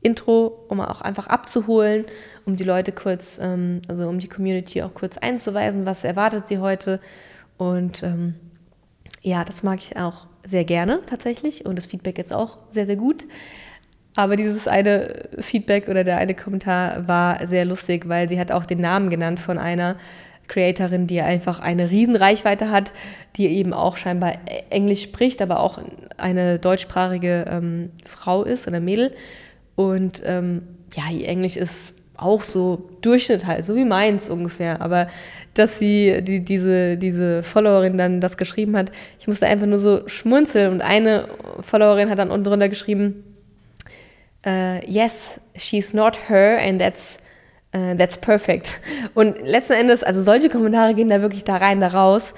Intro, um auch einfach abzuholen, um die Leute kurz, ähm, also um die Community auch kurz einzuweisen, was erwartet sie heute. Und ähm, ja, das mag ich auch sehr gerne tatsächlich und das Feedback jetzt auch sehr, sehr gut. Aber dieses eine Feedback oder der eine Kommentar war sehr lustig, weil sie hat auch den Namen genannt von einer Creatorin, die einfach eine Riesenreichweite hat, die eben auch scheinbar Englisch spricht, aber auch eine deutschsprachige ähm, Frau ist oder Mädel. Und ähm, ja, ihr Englisch ist auch so Durchschnitt halt, so wie meins ungefähr. Aber dass sie, die, diese, diese Followerin dann das geschrieben hat, ich musste einfach nur so schmunzeln. Und eine Followerin hat dann unten drunter geschrieben, uh, yes, she's not her and that's, uh, that's perfect. Und letzten Endes, also solche Kommentare gehen da wirklich da rein, da raus.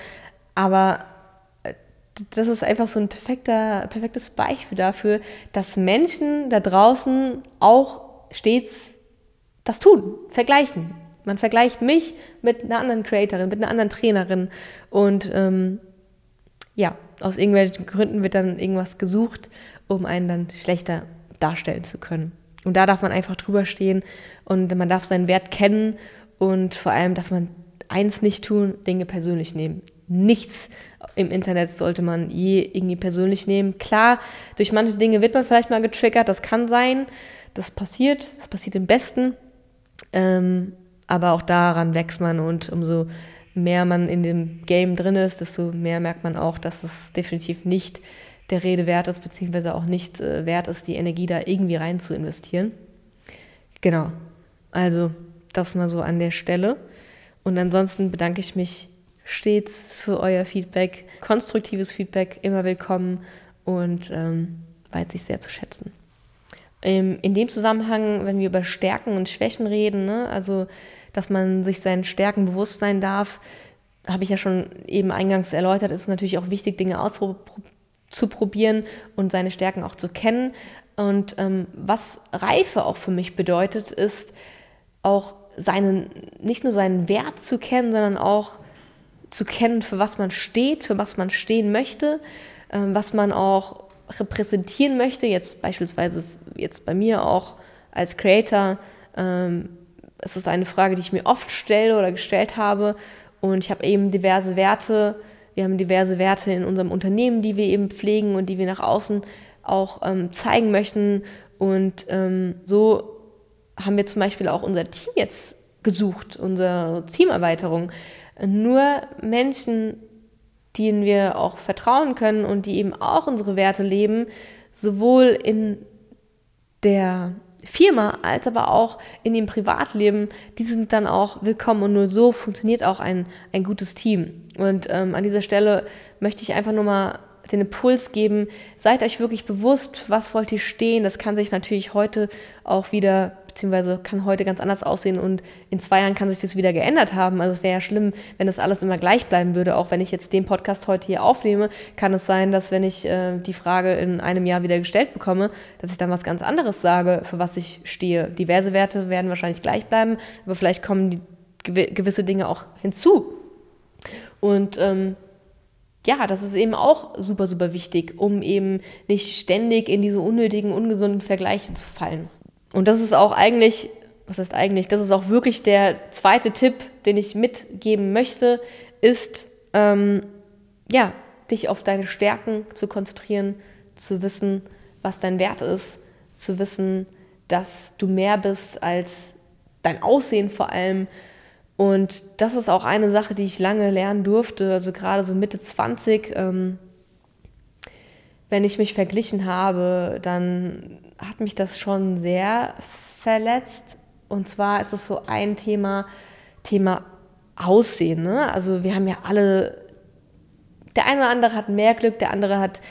Aber äh, das ist einfach so ein perfekter, perfektes Beispiel dafür, dass Menschen da draußen auch stets das tun, vergleichen. Man vergleicht mich mit einer anderen Creatorin, mit einer anderen Trainerin und ähm, ja, aus irgendwelchen Gründen wird dann irgendwas gesucht, um einen dann schlechter darstellen zu können. Und da darf man einfach drüber stehen und man darf seinen Wert kennen und vor allem darf man eins nicht tun, Dinge persönlich nehmen. Nichts im Internet sollte man je irgendwie persönlich nehmen. Klar, durch manche Dinge wird man vielleicht mal getriggert, das kann sein, das passiert, das passiert im Besten. Ähm, aber auch daran wächst man und umso mehr man in dem Game drin ist, desto mehr merkt man auch, dass es definitiv nicht der Rede wert ist, beziehungsweise auch nicht äh, wert ist, die Energie da irgendwie rein zu investieren. Genau. Also das mal so an der Stelle. Und ansonsten bedanke ich mich stets für euer Feedback. Konstruktives Feedback, immer willkommen und ähm, weiß ich sehr zu schätzen. Ähm, in dem Zusammenhang, wenn wir über Stärken und Schwächen reden, ne, also dass man sich seinen Stärken bewusst sein darf, habe ich ja schon eben eingangs erläutert, ist es natürlich auch wichtig, Dinge auszuprobieren und seine Stärken auch zu kennen. Und ähm, was Reife auch für mich bedeutet, ist auch seinen, nicht nur seinen Wert zu kennen, sondern auch zu kennen, für was man steht, für was man stehen möchte, ähm, was man auch repräsentieren möchte, jetzt beispielsweise jetzt bei mir auch als Creator, ähm, es ist eine Frage, die ich mir oft stelle oder gestellt habe. Und ich habe eben diverse Werte. Wir haben diverse Werte in unserem Unternehmen, die wir eben pflegen und die wir nach außen auch ähm, zeigen möchten. Und ähm, so haben wir zum Beispiel auch unser Team jetzt gesucht, unsere Teamerweiterung. Nur Menschen, denen wir auch vertrauen können und die eben auch unsere Werte leben, sowohl in der Firma als aber auch in dem Privatleben, die sind dann auch willkommen und nur so funktioniert auch ein, ein gutes Team. Und ähm, an dieser Stelle möchte ich einfach nur mal den Impuls geben, seid euch wirklich bewusst, was wollt ihr stehen. Das kann sich natürlich heute auch wieder beziehungsweise kann heute ganz anders aussehen und in zwei Jahren kann sich das wieder geändert haben. Also es wäre ja schlimm, wenn das alles immer gleich bleiben würde. Auch wenn ich jetzt den Podcast heute hier aufnehme, kann es sein, dass wenn ich äh, die Frage in einem Jahr wieder gestellt bekomme, dass ich dann was ganz anderes sage, für was ich stehe. Diverse Werte werden wahrscheinlich gleich bleiben, aber vielleicht kommen die, gewisse Dinge auch hinzu. Und ähm, ja, das ist eben auch super, super wichtig, um eben nicht ständig in diese unnötigen, ungesunden Vergleiche zu fallen. Und das ist auch eigentlich, was heißt eigentlich, das ist auch wirklich der zweite Tipp, den ich mitgeben möchte, ist, ähm, ja, dich auf deine Stärken zu konzentrieren, zu wissen, was dein Wert ist, zu wissen, dass du mehr bist als dein Aussehen vor allem. Und das ist auch eine Sache, die ich lange lernen durfte, also gerade so Mitte 20. Ähm, wenn ich mich verglichen habe, dann hat mich das schon sehr verletzt. Und zwar ist es so ein Thema, Thema Aussehen. Ne? Also wir haben ja alle, der eine oder andere hat mehr Glück, der andere hat,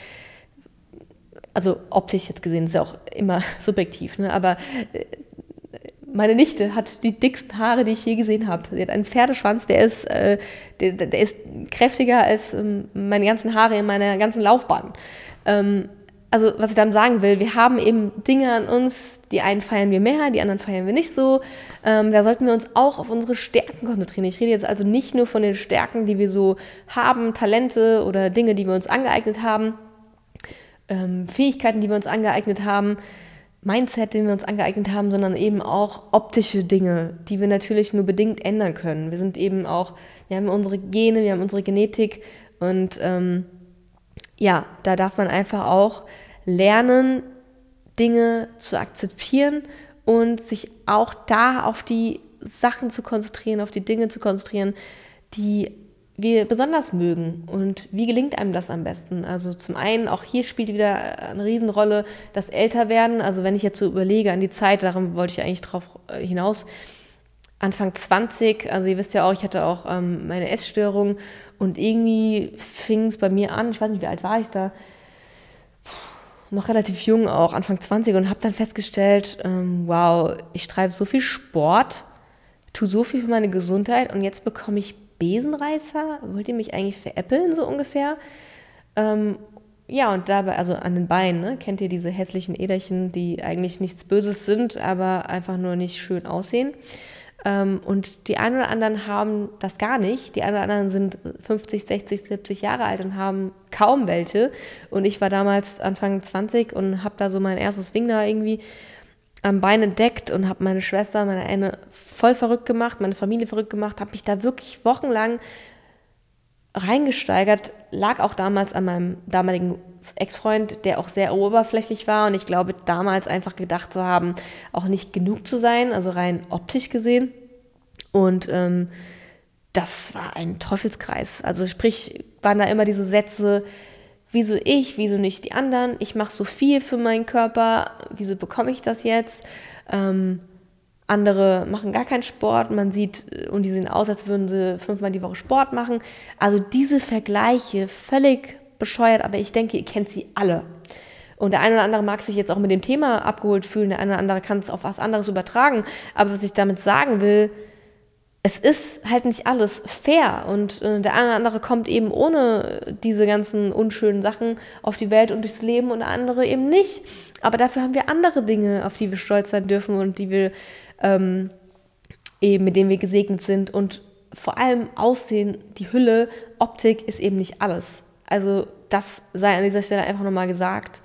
also optisch jetzt gesehen, ist ja auch immer [laughs] subjektiv, ne? aber äh, meine Nichte hat die dicksten Haare, die ich je gesehen habe. Sie hat einen Pferdeschwanz, der ist, äh, der, der, ist kräftiger als ähm, meine ganzen Haare in meiner ganzen Laufbahn. Ähm, also was ich dann sagen will, wir haben eben Dinge an uns, die einen feiern wir mehr, die anderen feiern wir nicht so. Ähm, da sollten wir uns auch auf unsere Stärken konzentrieren. Ich rede jetzt also nicht nur von den Stärken, die wir so haben, Talente oder Dinge, die wir uns angeeignet haben, ähm, Fähigkeiten, die wir uns angeeignet haben, Mindset, den wir uns angeeignet haben, sondern eben auch optische Dinge, die wir natürlich nur bedingt ändern können. Wir sind eben auch, wir haben unsere Gene, wir haben unsere Genetik und ähm, ja, da darf man einfach auch lernen, Dinge zu akzeptieren und sich auch da auf die Sachen zu konzentrieren, auf die Dinge zu konzentrieren, die wir besonders mögen und wie gelingt einem das am besten? Also zum einen, auch hier spielt wieder eine Riesenrolle das Älterwerden. Also wenn ich jetzt so überlege an die Zeit, darum wollte ich eigentlich drauf äh, hinaus, Anfang 20, also ihr wisst ja auch, ich hatte auch ähm, meine Essstörung und irgendwie fing es bei mir an, ich weiß nicht, wie alt war ich da, noch relativ jung auch, Anfang 20 und habe dann festgestellt, ähm, wow, ich treibe so viel Sport, tue so viel für meine Gesundheit und jetzt bekomme ich Besenreißer. Wollt ihr mich eigentlich veräppeln, so ungefähr? Ähm, ja, und dabei, also an den Beinen, ne? kennt ihr diese hässlichen Äderchen, die eigentlich nichts Böses sind, aber einfach nur nicht schön aussehen. Ähm, und die einen oder anderen haben das gar nicht. Die einen oder anderen sind 50, 60, 70 Jahre alt und haben kaum welche. Und ich war damals Anfang 20 und habe da so mein erstes Ding da irgendwie am Bein entdeckt und habe meine Schwester, meine eine voll verrückt gemacht, meine Familie verrückt gemacht, habe mich da wirklich wochenlang reingesteigert, lag auch damals an meinem damaligen Ex-Freund, der auch sehr oberflächlich war und ich glaube damals einfach gedacht zu haben, auch nicht genug zu sein, also rein optisch gesehen. Und ähm, das war ein Teufelskreis. Also sprich, waren da immer diese Sätze, wieso ich, wieso nicht die anderen? Ich mache so viel für meinen Körper, wieso bekomme ich das jetzt? Ähm, andere machen gar keinen Sport, man sieht, und die sehen aus, als würden sie fünfmal die Woche Sport machen. Also diese Vergleiche, völlig bescheuert, aber ich denke, ihr kennt sie alle. Und der eine oder andere mag sich jetzt auch mit dem Thema abgeholt fühlen, der eine oder andere kann es auf was anderes übertragen. Aber was ich damit sagen will, es ist halt nicht alles fair und äh, der eine oder andere kommt eben ohne diese ganzen unschönen Sachen auf die Welt und durchs Leben und der andere eben nicht. Aber dafür haben wir andere Dinge, auf die wir stolz sein dürfen und die wir ähm, eben mit denen wir gesegnet sind und vor allem Aussehen, die Hülle, Optik ist eben nicht alles. Also das sei an dieser Stelle einfach nochmal gesagt.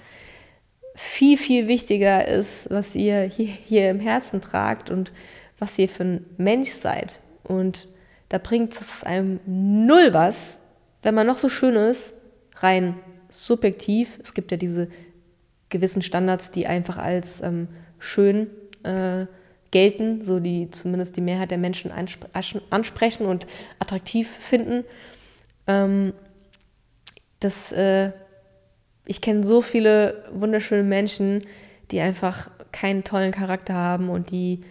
Viel, viel wichtiger ist, was ihr hier, hier im Herzen tragt und was ihr für ein Mensch seid. Und da bringt es einem null was, wenn man noch so schön ist, rein subjektiv. Es gibt ja diese gewissen Standards, die einfach als ähm, schön äh, gelten, so die zumindest die Mehrheit der Menschen ansprechen und attraktiv finden. Ähm, das, äh, ich kenne so viele wunderschöne Menschen, die einfach keinen tollen Charakter haben und die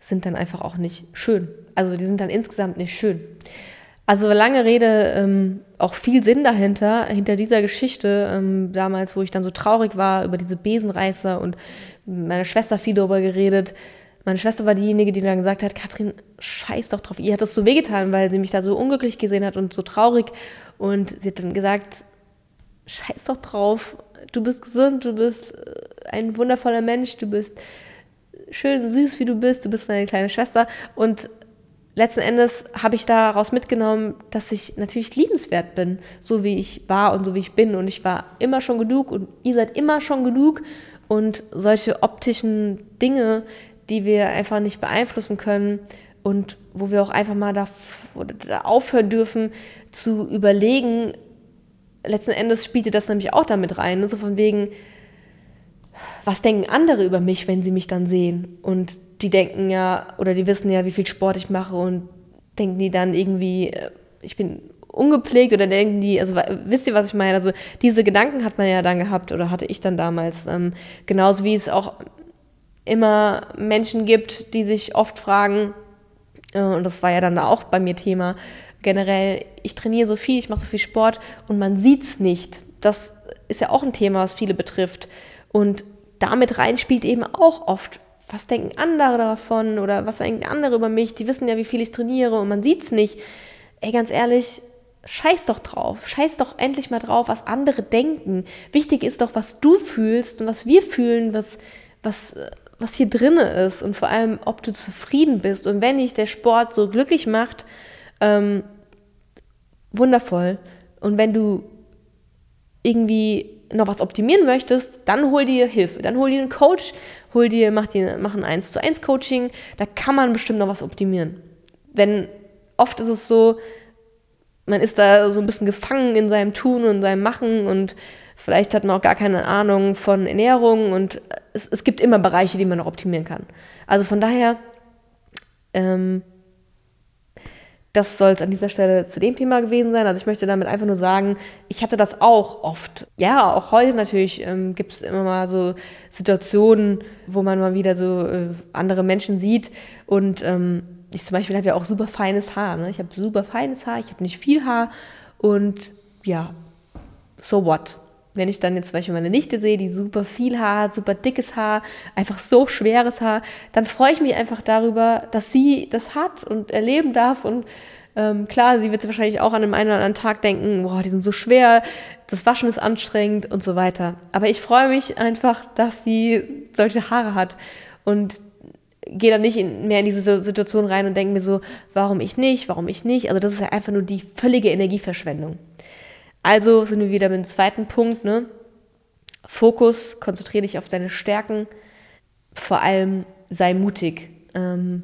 sind dann einfach auch nicht schön. Also die sind dann insgesamt nicht schön. Also lange Rede, ähm, auch viel Sinn dahinter, hinter dieser Geschichte, ähm, damals, wo ich dann so traurig war über diese Besenreißer und meine Schwester viel darüber geredet. Meine Schwester war diejenige, die dann gesagt hat, Katrin, scheiß doch drauf. Ihr hat das so wehgetan, weil sie mich da so unglücklich gesehen hat und so traurig. Und sie hat dann gesagt, scheiß doch drauf. Du bist gesund, du bist äh, ein wundervoller Mensch, du bist schön süß, wie du bist, du bist meine kleine Schwester. Und letzten Endes habe ich daraus mitgenommen, dass ich natürlich liebenswert bin, so wie ich war und so wie ich bin. Und ich war immer schon genug und ihr seid immer schon genug. Und solche optischen Dinge, die wir einfach nicht beeinflussen können und wo wir auch einfach mal da, da aufhören dürfen zu überlegen, letzten Endes spielte das nämlich auch damit rein. Ne? So von wegen, was denken andere über mich, wenn sie mich dann sehen? Und die denken ja, oder die wissen ja, wie viel Sport ich mache und denken die dann irgendwie, äh, ich bin ungepflegt oder denken die, also wisst ihr, was ich meine? Also diese Gedanken hat man ja dann gehabt oder hatte ich dann damals. Ähm, genauso wie es auch immer Menschen gibt, die sich oft fragen, äh, und das war ja dann auch bei mir Thema, generell, ich trainiere so viel, ich mache so viel Sport und man sieht es nicht. Das ist ja auch ein Thema, was viele betrifft. Und damit rein spielt eben auch oft, was denken andere davon oder was denken andere über mich? Die wissen ja, wie viel ich trainiere und man sieht es nicht. Ey, ganz ehrlich, scheiß doch drauf. Scheiß doch endlich mal drauf, was andere denken. Wichtig ist doch, was du fühlst und was wir fühlen, was, was, was hier drinne ist und vor allem, ob du zufrieden bist. Und wenn dich der Sport so glücklich macht, ähm, wundervoll. Und wenn du irgendwie noch was optimieren möchtest, dann hol dir Hilfe, dann hol dir einen Coach, hol dir, mach, dir, mach ein 1 zu 1 Coaching, da kann man bestimmt noch was optimieren. Denn oft ist es so, man ist da so ein bisschen gefangen in seinem Tun und seinem Machen und vielleicht hat man auch gar keine Ahnung von Ernährung und es, es gibt immer Bereiche, die man noch optimieren kann. Also von daher, ähm, das soll es an dieser Stelle zu dem Thema gewesen sein. Also ich möchte damit einfach nur sagen, ich hatte das auch oft. Ja, auch heute natürlich ähm, gibt es immer mal so Situationen, wo man mal wieder so äh, andere Menschen sieht. Und ähm, ich zum Beispiel habe ja auch super feines Haar. Ne? Ich habe super feines Haar, ich habe nicht viel Haar. Und ja, so what? Wenn ich dann jetzt zum Beispiel meine Nichte sehe, die super viel Haar hat, super dickes Haar, einfach so schweres Haar, dann freue ich mich einfach darüber, dass sie das hat und erleben darf. Und ähm, klar, sie wird wahrscheinlich auch an einem einen oder anderen Tag denken, boah, die sind so schwer, das Waschen ist anstrengend und so weiter. Aber ich freue mich einfach, dass sie solche Haare hat und gehe dann nicht in, mehr in diese Situation rein und denke mir so, warum ich nicht, warum ich nicht. Also das ist ja einfach nur die völlige Energieverschwendung. Also sind wir wieder mit dem zweiten Punkt, ne? Fokus, konzentriere dich auf deine Stärken, vor allem sei mutig. Ähm,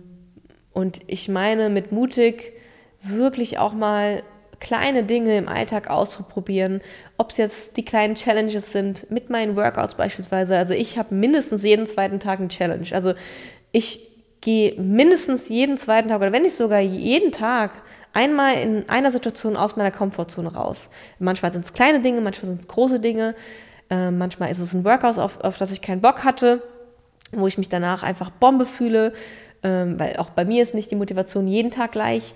und ich meine mit mutig wirklich auch mal kleine Dinge im Alltag auszuprobieren, ob es jetzt die kleinen Challenges sind, mit meinen Workouts beispielsweise. Also ich habe mindestens jeden zweiten Tag eine Challenge. Also ich gehe mindestens jeden zweiten Tag oder wenn nicht sogar jeden Tag einmal in einer Situation aus meiner Komfortzone raus. Manchmal sind es kleine Dinge, manchmal sind es große Dinge. Äh, manchmal ist es ein Workout, auf, auf das ich keinen Bock hatte, wo ich mich danach einfach Bombe fühle, ähm, weil auch bei mir ist nicht die Motivation jeden Tag gleich.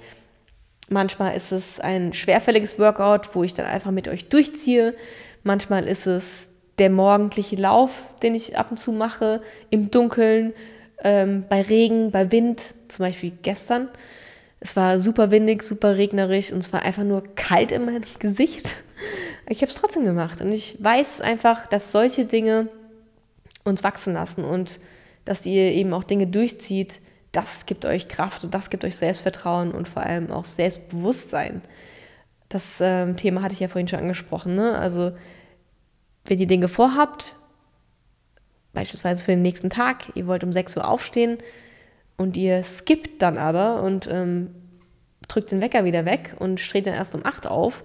Manchmal ist es ein schwerfälliges Workout, wo ich dann einfach mit euch durchziehe. Manchmal ist es der morgendliche Lauf, den ich ab und zu mache, im Dunkeln, ähm, bei Regen, bei Wind, zum Beispiel gestern. Es war super windig, super regnerisch und es war einfach nur kalt in meinem [laughs] Gesicht. Ich habe es trotzdem gemacht und ich weiß einfach, dass solche Dinge uns wachsen lassen und dass ihr eben auch Dinge durchzieht, das gibt euch Kraft und das gibt euch Selbstvertrauen und vor allem auch Selbstbewusstsein. Das ähm, Thema hatte ich ja vorhin schon angesprochen. Ne? Also wenn ihr Dinge vorhabt, beispielsweise für den nächsten Tag, ihr wollt um 6 Uhr aufstehen, und ihr skippt dann aber und ähm, drückt den Wecker wieder weg und steht dann erst um 8 auf.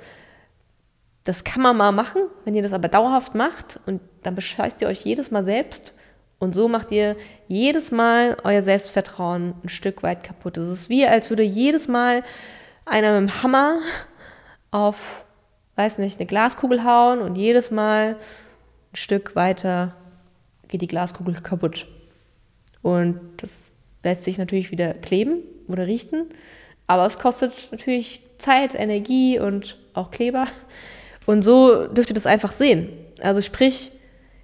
Das kann man mal machen, wenn ihr das aber dauerhaft macht und dann bescheißt ihr euch jedes Mal selbst und so macht ihr jedes Mal euer Selbstvertrauen ein Stück weit kaputt. Es ist wie, als würde jedes Mal einer mit dem Hammer auf, weiß nicht, eine Glaskugel hauen und jedes Mal ein Stück weiter geht die Glaskugel kaputt. Und das lässt sich natürlich wieder kleben oder richten, aber es kostet natürlich Zeit, Energie und auch Kleber. Und so dürft ihr das einfach sehen. Also sprich,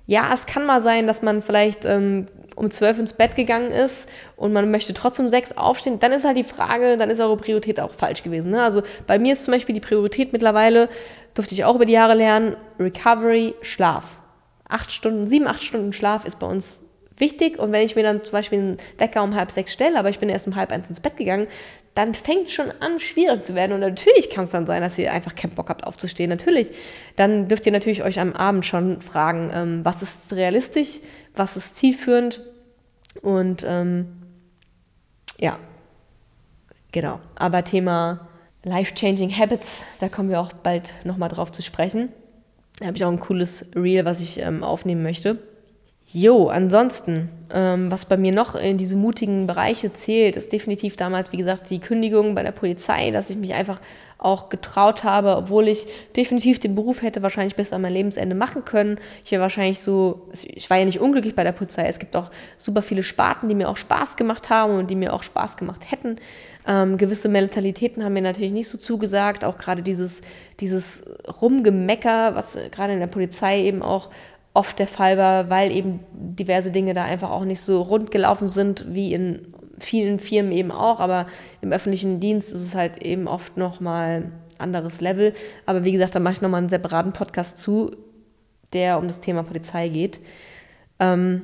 ja, es kann mal sein, dass man vielleicht ähm, um zwölf ins Bett gegangen ist und man möchte trotzdem sechs aufstehen, dann ist halt die Frage, dann ist eure Priorität auch falsch gewesen. Ne? Also bei mir ist zum Beispiel die Priorität mittlerweile, durfte ich auch über die Jahre lernen, Recovery, Schlaf. Acht Stunden, sieben, acht Stunden Schlaf ist bei uns wichtig. Und wenn ich mir dann zum Beispiel einen Wecker um halb sechs stelle, aber ich bin erst um halb eins ins Bett gegangen, dann fängt schon an, schwierig zu werden. Und natürlich kann es dann sein, dass ihr einfach keinen Bock habt aufzustehen. Natürlich. Dann dürft ihr natürlich euch am Abend schon fragen, ähm, was ist realistisch, was ist zielführend. Und ähm, ja, genau. Aber Thema Life-Changing Habits, da kommen wir auch bald nochmal drauf zu sprechen. Da habe ich auch ein cooles Reel, was ich ähm, aufnehmen möchte. Jo, ansonsten, ähm, was bei mir noch in diese mutigen Bereiche zählt, ist definitiv damals, wie gesagt, die Kündigung bei der Polizei, dass ich mich einfach auch getraut habe, obwohl ich definitiv den Beruf hätte wahrscheinlich bis an mein Lebensende machen können. Ich wäre wahrscheinlich so, ich war ja nicht unglücklich bei der Polizei. Es gibt auch super viele Sparten, die mir auch Spaß gemacht haben und die mir auch Spaß gemacht hätten. Ähm, gewisse Mentalitäten haben mir natürlich nicht so zugesagt, auch gerade dieses, dieses Rumgemecker, was gerade in der Polizei eben auch oft der Fall war, weil eben diverse Dinge da einfach auch nicht so rund gelaufen sind, wie in vielen Firmen eben auch, aber im öffentlichen Dienst ist es halt eben oft nochmal anderes Level. Aber wie gesagt, da mache ich nochmal einen separaten Podcast zu, der um das Thema Polizei geht. Ähm,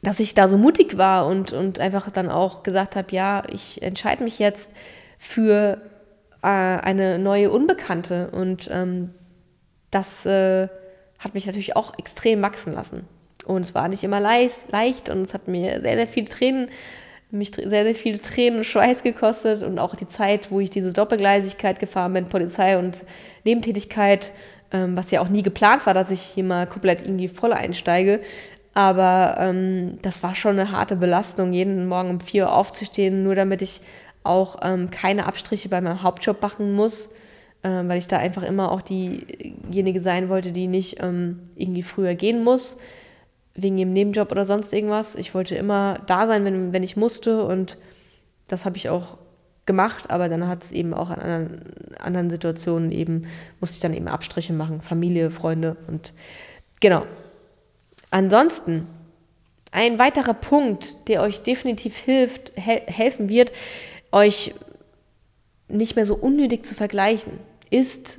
dass ich da so mutig war und, und einfach dann auch gesagt habe, ja, ich entscheide mich jetzt für äh, eine neue Unbekannte und ähm, das äh, hat mich natürlich auch extrem wachsen lassen. Und es war nicht immer leicht, leicht und es hat mir sehr, sehr viele Tränen, mich sehr, sehr viele Tränen und Schweiß gekostet und auch die Zeit, wo ich diese Doppelgleisigkeit gefahren bin, Polizei und Nebentätigkeit, ähm, was ja auch nie geplant war, dass ich hier mal komplett irgendwie voll einsteige. Aber ähm, das war schon eine harte Belastung, jeden Morgen um vier Uhr aufzustehen, nur damit ich auch ähm, keine Abstriche bei meinem Hauptjob machen muss, äh, weil ich da einfach immer auch diejenige sein wollte, die nicht ähm, irgendwie früher gehen muss, wegen ihrem Nebenjob oder sonst irgendwas. Ich wollte immer da sein, wenn, wenn ich musste und das habe ich auch gemacht, aber dann hat es eben auch an anderen, anderen Situationen eben, musste ich dann eben Abstriche machen, Familie, Freunde und genau. Ansonsten, ein weiterer Punkt, der euch definitiv hilft, he helfen wird, euch nicht mehr so unnötig zu vergleichen, ist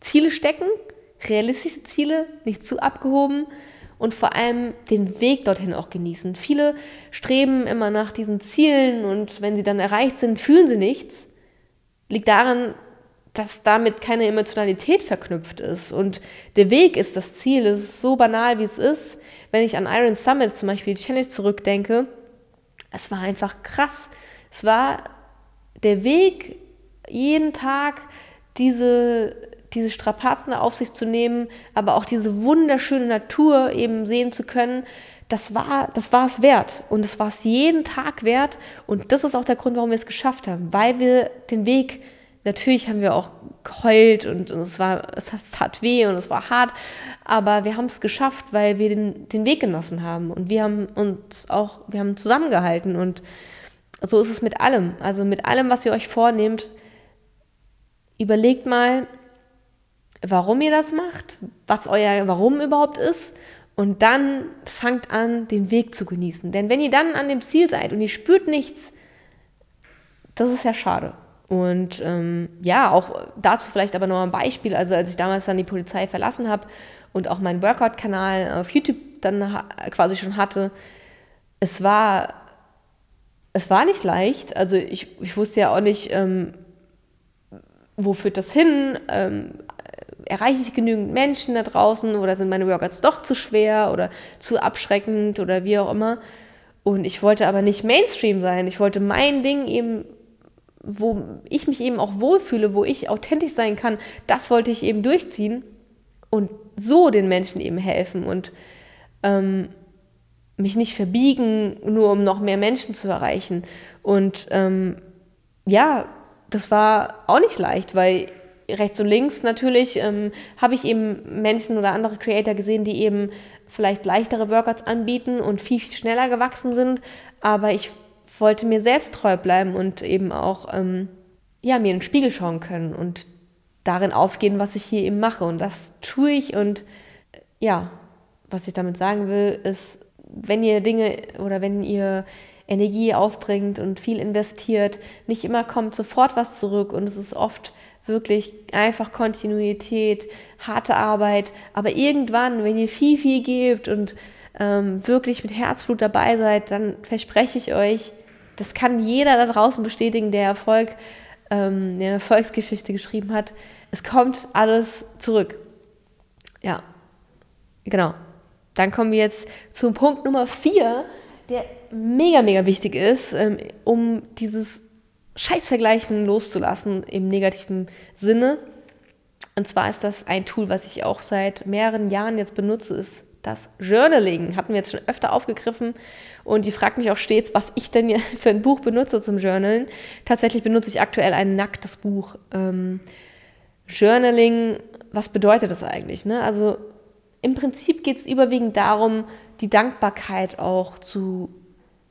Ziele stecken, realistische Ziele, nicht zu abgehoben und vor allem den Weg dorthin auch genießen. Viele streben immer nach diesen Zielen und wenn sie dann erreicht sind, fühlen sie nichts. Liegt daran, dass damit keine Emotionalität verknüpft ist. Und der Weg ist das Ziel. Es ist so banal, wie es ist. Wenn ich an Iron Summit zum Beispiel, die Challenge zurückdenke, es war einfach krass. Es war der Weg, jeden Tag diese diese Strapazen auf sich zu nehmen, aber auch diese wunderschöne Natur eben sehen zu können, das war, das war es wert. Und es war es jeden Tag wert. Und das ist auch der Grund, warum wir es geschafft haben. Weil wir den Weg, natürlich haben wir auch geheult und, und es war, es tat weh und es war hart. Aber wir haben es geschafft, weil wir den, den Weg genossen haben. Und wir haben uns auch, wir haben zusammengehalten. Und so ist es mit allem. Also mit allem, was ihr euch vornehmt, überlegt mal, warum ihr das macht, was euer Warum überhaupt ist. Und dann fangt an, den Weg zu genießen. Denn wenn ihr dann an dem Ziel seid und ihr spürt nichts, das ist ja schade. Und ähm, ja, auch dazu vielleicht aber noch ein Beispiel. Also als ich damals dann die Polizei verlassen habe und auch meinen Workout-Kanal auf YouTube dann quasi schon hatte, es war, es war nicht leicht. Also ich, ich wusste ja auch nicht, ähm, wo führt das hin? Ähm, erreiche ich genügend Menschen da draußen oder sind meine Workouts doch zu schwer oder zu abschreckend oder wie auch immer. Und ich wollte aber nicht Mainstream sein. Ich wollte mein Ding eben, wo ich mich eben auch wohlfühle, wo ich authentisch sein kann, das wollte ich eben durchziehen und so den Menschen eben helfen und ähm, mich nicht verbiegen, nur um noch mehr Menschen zu erreichen. Und ähm, ja, das war auch nicht leicht, weil rechts und links natürlich ähm, habe ich eben Menschen oder andere Creator gesehen, die eben vielleicht leichtere Workouts anbieten und viel, viel schneller gewachsen sind. Aber ich wollte mir selbst treu bleiben und eben auch ähm, ja, mir in den Spiegel schauen können und darin aufgehen, was ich hier eben mache. Und das tue ich. Und äh, ja, was ich damit sagen will, ist, wenn ihr Dinge oder wenn ihr Energie aufbringt und viel investiert, nicht immer kommt sofort was zurück und es ist oft wirklich einfach Kontinuität, harte Arbeit. Aber irgendwann, wenn ihr viel, viel gebt und ähm, wirklich mit Herzblut dabei seid, dann verspreche ich euch, das kann jeder da draußen bestätigen, der Erfolg, ähm, der Erfolgsgeschichte geschrieben hat. Es kommt alles zurück. Ja, genau. Dann kommen wir jetzt zum Punkt Nummer vier, der mega, mega wichtig ist, ähm, um dieses Scheißvergleichen loszulassen im negativen Sinne. Und zwar ist das ein Tool, was ich auch seit mehreren Jahren jetzt benutze, ist das Journaling. Hatten wir jetzt schon öfter aufgegriffen und die fragt mich auch stets, was ich denn [laughs] für ein Buch benutze zum Journalen. Tatsächlich benutze ich aktuell ein nacktes Buch. Ähm, Journaling, was bedeutet das eigentlich? Ne? Also im Prinzip geht es überwiegend darum, die Dankbarkeit auch zu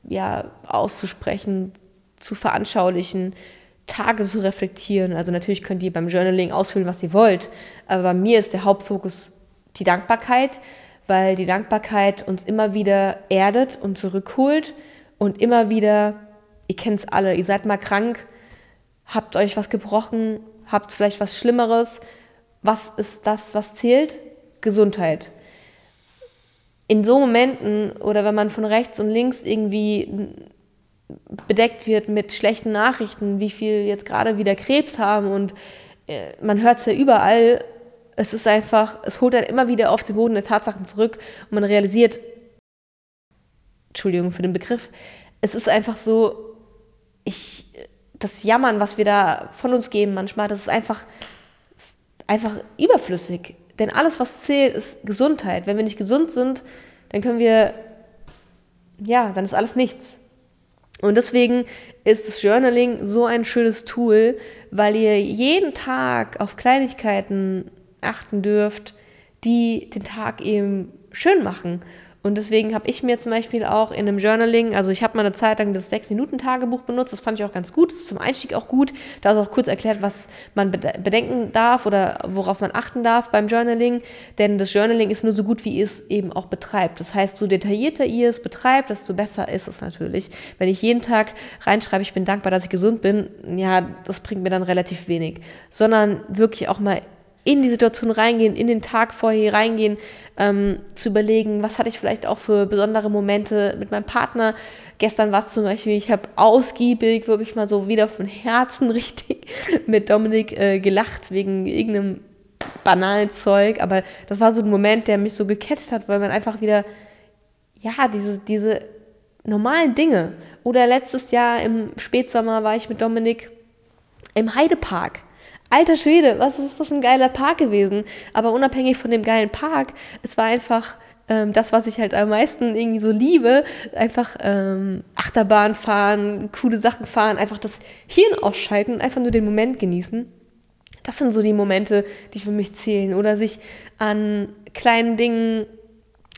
ja, auszusprechen, zu veranschaulichen, Tage zu reflektieren. Also natürlich könnt ihr beim Journaling ausfüllen, was ihr wollt, aber bei mir ist der Hauptfokus die Dankbarkeit, weil die Dankbarkeit uns immer wieder erdet und zurückholt und immer wieder, ihr kennt es alle, ihr seid mal krank, habt euch was gebrochen, habt vielleicht was Schlimmeres. Was ist das, was zählt? Gesundheit. In so Momenten oder wenn man von rechts und links irgendwie bedeckt wird mit schlechten Nachrichten, wie viel jetzt gerade wieder Krebs haben und äh, man hört es ja überall. Es ist einfach, es holt dann immer wieder auf den Boden der Tatsachen zurück und man realisiert, Entschuldigung für den Begriff, es ist einfach so, ich, das Jammern, was wir da von uns geben manchmal, das ist einfach, einfach überflüssig. Denn alles, was zählt, ist Gesundheit. Wenn wir nicht gesund sind, dann können wir, ja, dann ist alles nichts. Und deswegen ist das Journaling so ein schönes Tool, weil ihr jeden Tag auf Kleinigkeiten achten dürft, die den Tag eben schön machen. Und deswegen habe ich mir zum Beispiel auch in einem Journaling, also ich habe mal eine Zeit lang das 6-Minuten-Tagebuch benutzt, das fand ich auch ganz gut, das ist zum Einstieg auch gut. Da ist auch kurz erklärt, was man bedenken darf oder worauf man achten darf beim Journaling. Denn das Journaling ist nur so gut, wie ihr es eben auch betreibt. Das heißt, so detaillierter ihr es betreibt, desto besser ist es natürlich. Wenn ich jeden Tag reinschreibe, ich bin dankbar, dass ich gesund bin, ja, das bringt mir dann relativ wenig. Sondern wirklich auch mal in die Situation reingehen, in den Tag vorher reingehen, ähm, zu überlegen, was hatte ich vielleicht auch für besondere Momente mit meinem Partner. Gestern war es zum Beispiel, ich habe ausgiebig, wirklich mal so wieder von Herzen [laughs] richtig mit Dominik äh, gelacht wegen irgendeinem banalen Zeug, aber das war so ein Moment, der mich so gecatcht hat, weil man einfach wieder, ja, diese, diese normalen Dinge. Oder letztes Jahr im Spätsommer war ich mit Dominik im Heidepark alter Schwede, was ist das für ein geiler Park gewesen? Aber unabhängig von dem geilen Park, es war einfach ähm, das, was ich halt am meisten irgendwie so liebe, einfach ähm, Achterbahn fahren, coole Sachen fahren, einfach das Hirn ausschalten einfach nur den Moment genießen. Das sind so die Momente, die für mich zählen. Oder sich an kleinen Dingen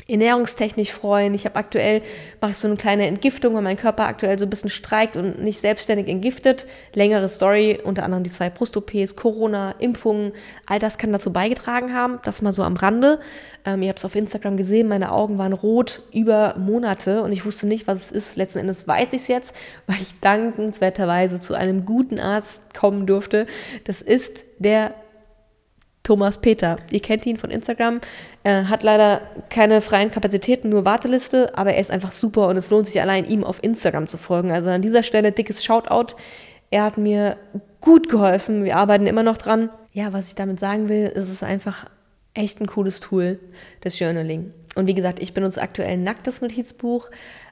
ernährungstechnisch freuen. Ich habe aktuell, mache ich so eine kleine Entgiftung, weil mein Körper aktuell so ein bisschen streikt und nicht selbstständig entgiftet. Längere Story, unter anderem die zwei Brust-OPs, Corona, Impfungen, all das kann dazu beigetragen haben. Das mal so am Rande. Ähm, ihr habt es auf Instagram gesehen, meine Augen waren rot über Monate und ich wusste nicht, was es ist. Letzten Endes weiß ich es jetzt, [laughs] weil ich dankenswerterweise zu einem guten Arzt kommen durfte. Das ist der Thomas Peter. Ihr kennt ihn von Instagram. Er hat leider keine freien Kapazitäten, nur Warteliste, aber er ist einfach super und es lohnt sich allein, ihm auf Instagram zu folgen. Also an dieser Stelle dickes Shoutout. Er hat mir gut geholfen. Wir arbeiten immer noch dran. Ja, was ich damit sagen will, ist es einfach echt ein cooles Tool, das Journaling. Und wie gesagt, ich benutze aktuell ein nacktes Notizbuch.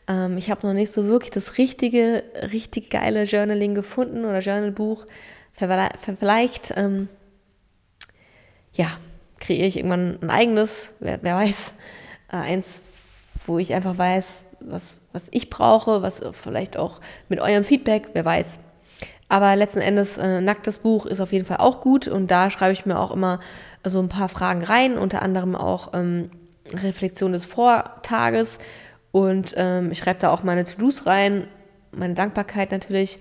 Ähm, ich habe noch nicht so wirklich das richtige, richtig geile Journaling gefunden oder Journalbuch. Vielleicht ähm, ja, kreiere ich irgendwann ein eigenes, wer, wer weiß, äh, eins, wo ich einfach weiß, was, was ich brauche, was vielleicht auch mit eurem Feedback, wer weiß. Aber letzten Endes, äh, nacktes Buch ist auf jeden Fall auch gut und da schreibe ich mir auch immer so ein paar Fragen rein, unter anderem auch ähm, Reflexion des Vortages und ähm, ich schreibe da auch meine To-Dos rein, meine Dankbarkeit natürlich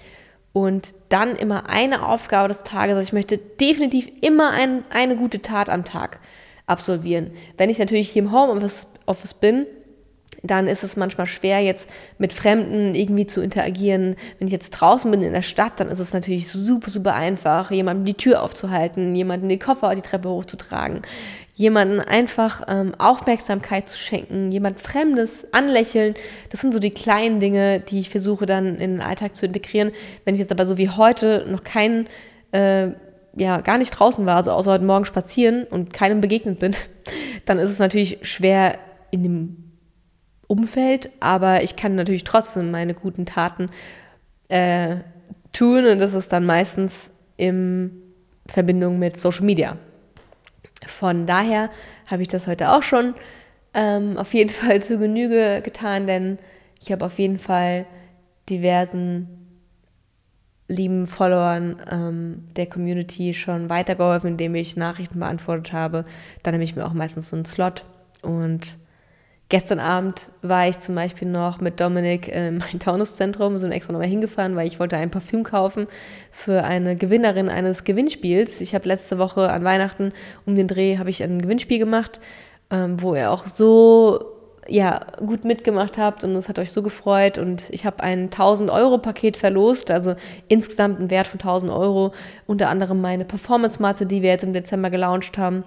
und dann immer eine Aufgabe des Tages. Also ich möchte definitiv immer ein, eine gute Tat am Tag absolvieren. Wenn ich natürlich hier im Homeoffice Office bin, dann ist es manchmal schwer, jetzt mit Fremden irgendwie zu interagieren. Wenn ich jetzt draußen bin in der Stadt, dann ist es natürlich super, super einfach, jemandem die Tür aufzuhalten, jemanden die Koffer die Treppe hochzutragen, jemanden einfach ähm, Aufmerksamkeit zu schenken, jemand Fremdes anlächeln. Das sind so die kleinen Dinge, die ich versuche dann in den Alltag zu integrieren. Wenn ich jetzt aber so wie heute noch keinen, äh, ja, gar nicht draußen war, also außer heute Morgen spazieren und keinem begegnet bin, [laughs] dann ist es natürlich schwer in dem Umfeld, aber ich kann natürlich trotzdem meine guten Taten äh, tun und das ist dann meistens in Verbindung mit Social Media. Von daher habe ich das heute auch schon ähm, auf jeden [laughs] Fall zu Genüge getan, denn ich habe auf jeden Fall diversen lieben Followern ähm, der Community schon weitergeholfen, indem ich Nachrichten beantwortet habe. Dann nehme ich mir auch meistens so einen Slot. Und gestern Abend war ich zum Beispiel noch mit Dominik im [laughs] Taunus-Zentrum, sind extra nochmal hingefahren, weil ich wollte ein Parfüm kaufen für eine Gewinnerin eines Gewinnspiels. Ich habe letzte Woche an Weihnachten um den Dreh habe ich ein Gewinnspiel gemacht, ähm, wo ihr auch so ja, gut mitgemacht habt und es hat euch so gefreut und ich habe ein 1000 Euro Paket verlost, also insgesamt einen Wert von 1000 Euro, unter anderem meine Performance Matte, die wir jetzt im Dezember gelauncht haben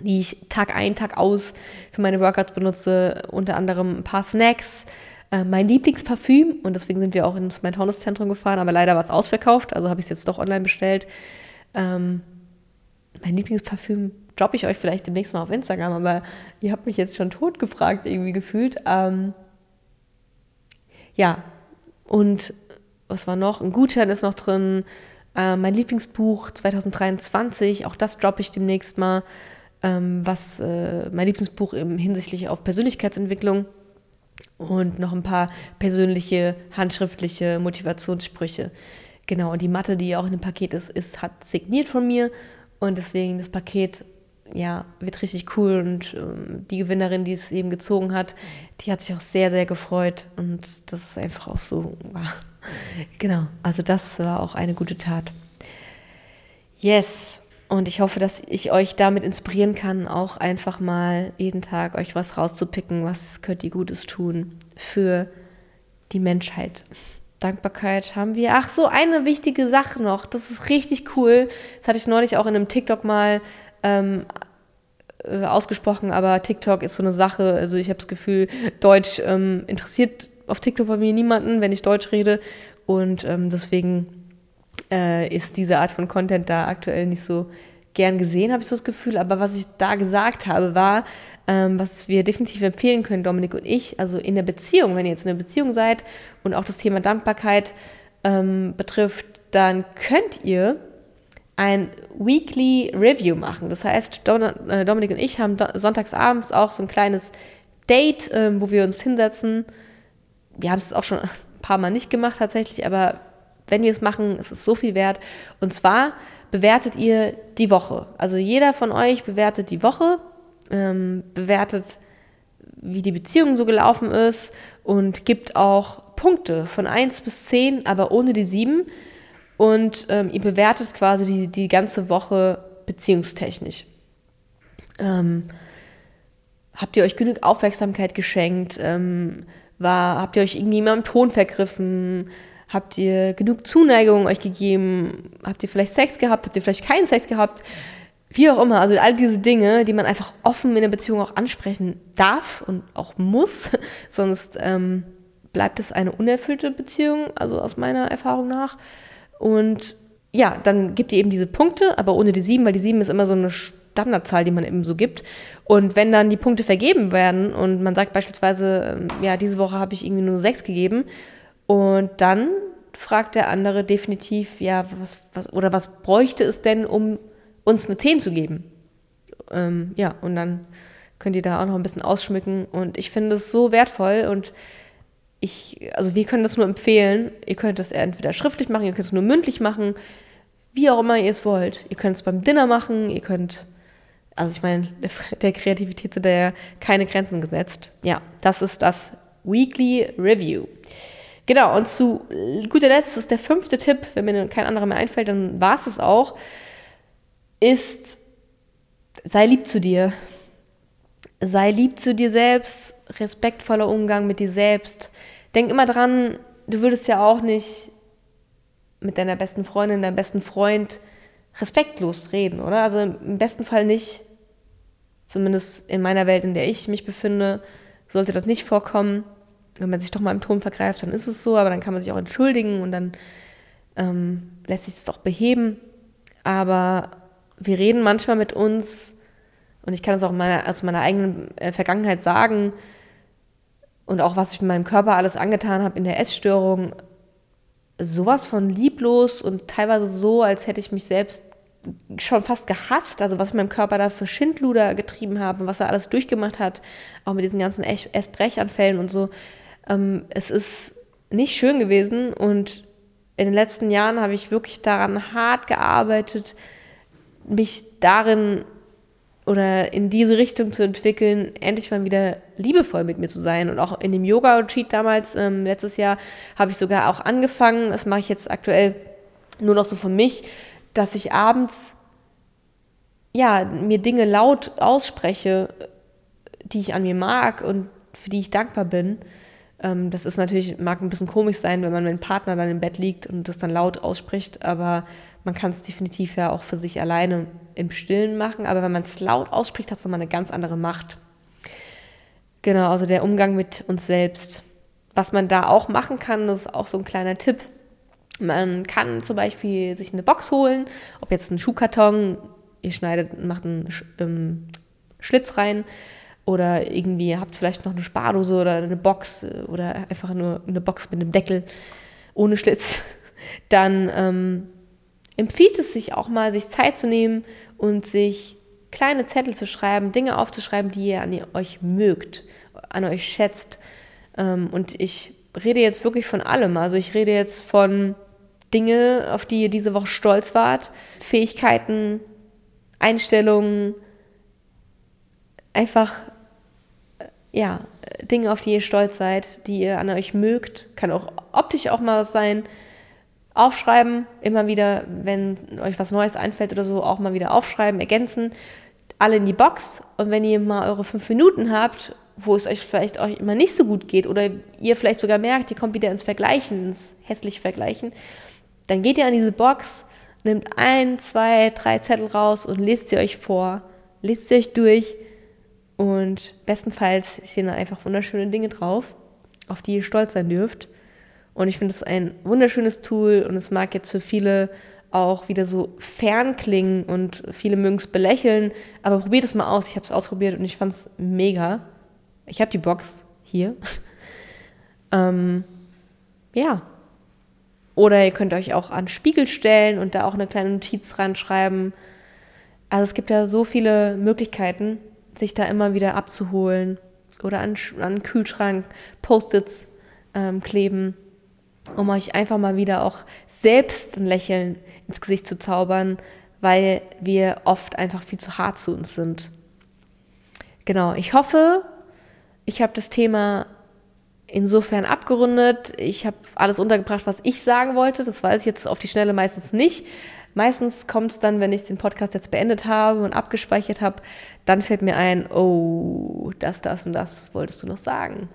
die ich Tag ein, Tag aus für meine Workouts benutze, unter anderem ein paar Snacks, äh, mein Lieblingsparfüm und deswegen sind wir auch ins mein Zentrum gefahren, aber leider war es ausverkauft, also habe ich es jetzt doch online bestellt. Ähm, mein Lieblingsparfüm droppe ich euch vielleicht demnächst mal auf Instagram, aber ihr habt mich jetzt schon tot gefragt, irgendwie gefühlt. Ähm, ja, und was war noch? Ein Gutschein ist noch drin. Äh, mein Lieblingsbuch 2023, auch das droppe ich demnächst mal was äh, mein Lieblingsbuch im, hinsichtlich auf Persönlichkeitsentwicklung. und noch ein paar persönliche, handschriftliche Motivationssprüche. Genau, und die Matte, die auch in dem Paket ist, ist hat signiert von mir und deswegen das Paket ja, wird richtig cool und ähm, die Gewinnerin, die es eben gezogen hat, die hat sich auch sehr, sehr gefreut und das ist einfach auch so, wow. genau, also das war auch eine gute Tat. Yes, und ich hoffe, dass ich euch damit inspirieren kann, auch einfach mal jeden Tag euch was rauszupicken, was könnt ihr Gutes tun für die Menschheit. Dankbarkeit haben wir. Ach so, eine wichtige Sache noch. Das ist richtig cool. Das hatte ich neulich auch in einem TikTok mal ähm, äh, ausgesprochen, aber TikTok ist so eine Sache. Also ich habe das Gefühl, Deutsch ähm, interessiert auf TikTok bei mir niemanden, wenn ich Deutsch rede. Und ähm, deswegen äh, ist diese Art von Content da aktuell nicht so gern gesehen, habe ich so das Gefühl. Aber was ich da gesagt habe, war, ähm, was wir definitiv empfehlen können, Dominik und ich, also in der Beziehung, wenn ihr jetzt in einer Beziehung seid und auch das Thema Dankbarkeit ähm, betrifft, dann könnt ihr ein Weekly Review machen. Das heißt, äh, Dominik und ich haben sonntagsabends auch so ein kleines Date, ähm, wo wir uns hinsetzen. Wir haben es auch schon [laughs] ein paar Mal nicht gemacht tatsächlich, aber wenn wir es machen, ist es so viel wert. Und zwar bewertet ihr die Woche. Also jeder von euch bewertet die Woche, ähm, bewertet, wie die Beziehung so gelaufen ist und gibt auch Punkte von 1 bis 10, aber ohne die 7. Und ähm, ihr bewertet quasi die, die ganze Woche beziehungstechnisch. Ähm, habt ihr euch genug Aufmerksamkeit geschenkt? Ähm, war, habt ihr euch irgendwie mal im Ton vergriffen? Habt ihr genug Zuneigung euch gegeben? Habt ihr vielleicht Sex gehabt? Habt ihr vielleicht keinen Sex gehabt? Wie auch immer. Also all diese Dinge, die man einfach offen in der Beziehung auch ansprechen darf und auch muss. [laughs] Sonst ähm, bleibt es eine unerfüllte Beziehung, also aus meiner Erfahrung nach. Und ja, dann gibt ihr eben diese Punkte, aber ohne die sieben, weil die sieben ist immer so eine Standardzahl, die man eben so gibt. Und wenn dann die Punkte vergeben werden und man sagt beispielsweise, ähm, ja, diese Woche habe ich irgendwie nur sechs gegeben und dann fragt der andere definitiv, ja, was, was, oder was bräuchte es denn, um uns eine 10 zu geben? Ähm, ja, und dann könnt ihr da auch noch ein bisschen ausschmücken. Und ich finde es so wertvoll und ich, also wir können das nur empfehlen. Ihr könnt das entweder schriftlich machen, ihr könnt es nur mündlich machen, wie auch immer ihr es wollt. Ihr könnt es beim Dinner machen, ihr könnt, also ich meine, der, Kreativität sind da ja keine Grenzen gesetzt. Ja, das ist das Weekly Review. Genau, und zu guter Letzt ist der fünfte Tipp, wenn mir kein anderer mehr einfällt, dann war es es auch, ist, sei lieb zu dir. Sei lieb zu dir selbst, respektvoller Umgang mit dir selbst. Denk immer dran, du würdest ja auch nicht mit deiner besten Freundin, deinem besten Freund respektlos reden, oder? Also im besten Fall nicht. Zumindest in meiner Welt, in der ich mich befinde, sollte das nicht vorkommen wenn man sich doch mal im Ton vergreift, dann ist es so, aber dann kann man sich auch entschuldigen und dann ähm, lässt sich das auch beheben. Aber wir reden manchmal mit uns, und ich kann das auch meiner, aus meiner eigenen äh, Vergangenheit sagen, und auch was ich mit meinem Körper alles angetan habe in der Essstörung, sowas von lieblos und teilweise so, als hätte ich mich selbst schon fast gehasst, also was mein Körper da für Schindluder getrieben habe, was er alles durchgemacht hat, auch mit diesen ganzen Essbrechanfällen und so. Ähm, es ist nicht schön gewesen und in den letzten Jahren habe ich wirklich daran hart gearbeitet, mich darin oder in diese Richtung zu entwickeln, endlich mal wieder liebevoll mit mir zu sein. Und auch in dem Yoga-Retreat damals, ähm, letztes Jahr, habe ich sogar auch angefangen, das mache ich jetzt aktuell nur noch so von mich, dass ich abends ja, mir Dinge laut ausspreche, die ich an mir mag und für die ich dankbar bin. Ähm, das ist natürlich, mag ein bisschen komisch sein, wenn man mit dem Partner dann im Bett liegt und das dann laut ausspricht, aber man kann es definitiv ja auch für sich alleine im Stillen machen. Aber wenn man es laut ausspricht, hat es nochmal eine ganz andere Macht. Genau, also der Umgang mit uns selbst. Was man da auch machen kann, das ist auch so ein kleiner Tipp. Man kann zum Beispiel sich eine Box holen, ob jetzt ein Schuhkarton, ihr schneidet, macht einen ähm, Schlitz rein oder irgendwie habt vielleicht noch eine Spardose oder eine Box äh, oder einfach nur eine Box mit einem Deckel ohne Schlitz, [laughs] dann ähm, empfiehlt es sich auch mal, sich Zeit zu nehmen und sich kleine Zettel zu schreiben, Dinge aufzuschreiben, die ihr an euch mögt, an euch schätzt. Ähm, und ich rede jetzt wirklich von allem. Also ich rede jetzt von Dinge, auf die ihr diese Woche stolz wart, Fähigkeiten, Einstellungen, einfach, ja, Dinge, auf die ihr stolz seid, die ihr an euch mögt. Kann auch optisch auch mal was sein. Aufschreiben, immer wieder, wenn euch was Neues einfällt oder so, auch mal wieder aufschreiben, ergänzen. Alle in die Box. Und wenn ihr mal eure fünf Minuten habt, wo es euch vielleicht euch immer nicht so gut geht oder ihr vielleicht sogar merkt, ihr kommt wieder ins Vergleichen, ins hässliche Vergleichen, dann geht ihr an diese Box, nehmt ein, zwei, drei Zettel raus und lest sie euch vor, lest sie euch durch und bestenfalls stehen da einfach wunderschöne Dinge drauf, auf die ihr stolz sein dürft. Und ich finde es ein wunderschönes Tool und es mag jetzt für viele auch wieder so fern klingen und viele mögen es belächeln, aber probiert es mal aus. Ich habe es ausprobiert und ich fand es mega. Ich habe die Box hier. [laughs] ähm, ja. Oder ihr könnt euch auch an Spiegel stellen und da auch eine kleine Notiz reinschreiben. Also es gibt ja so viele Möglichkeiten sich da immer wieder abzuholen oder an, an Kühlschrank Post-its ähm, kleben, um euch einfach mal wieder auch selbst ein Lächeln ins Gesicht zu zaubern, weil wir oft einfach viel zu hart zu uns sind. Genau, ich hoffe, ich habe das Thema insofern abgerundet. Ich habe alles untergebracht, was ich sagen wollte. Das weiß ich jetzt auf die Schnelle meistens nicht. Meistens kommt es dann, wenn ich den Podcast jetzt beendet habe und abgespeichert habe, dann fällt mir ein, oh, das, das und das wolltest du noch sagen.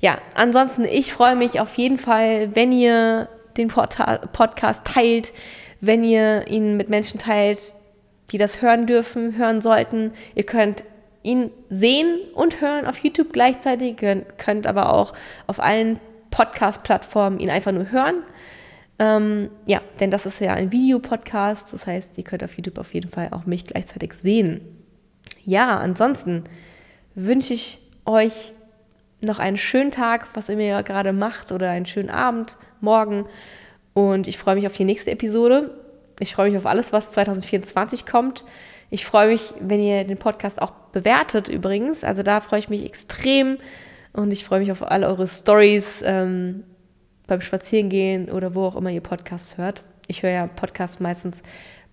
Ja, ansonsten, ich freue mich auf jeden Fall, wenn ihr den Podcast teilt, wenn ihr ihn mit Menschen teilt, die das hören dürfen, hören sollten. Ihr könnt ihn sehen und hören auf YouTube gleichzeitig, ihr könnt aber auch auf allen Podcast-Plattformen ihn einfach nur hören. Ähm, ja, denn das ist ja ein Videopodcast. Das heißt, ihr könnt auf YouTube auf jeden Fall auch mich gleichzeitig sehen. Ja, ansonsten wünsche ich euch noch einen schönen Tag, was ihr ja gerade macht, oder einen schönen Abend, morgen. Und ich freue mich auf die nächste Episode. Ich freue mich auf alles, was 2024 kommt. Ich freue mich, wenn ihr den Podcast auch bewertet übrigens. Also da freue ich mich extrem. Und ich freue mich auf all eure Stories. Ähm, beim Spazierengehen oder wo auch immer ihr Podcasts hört. Ich höre ja Podcasts meistens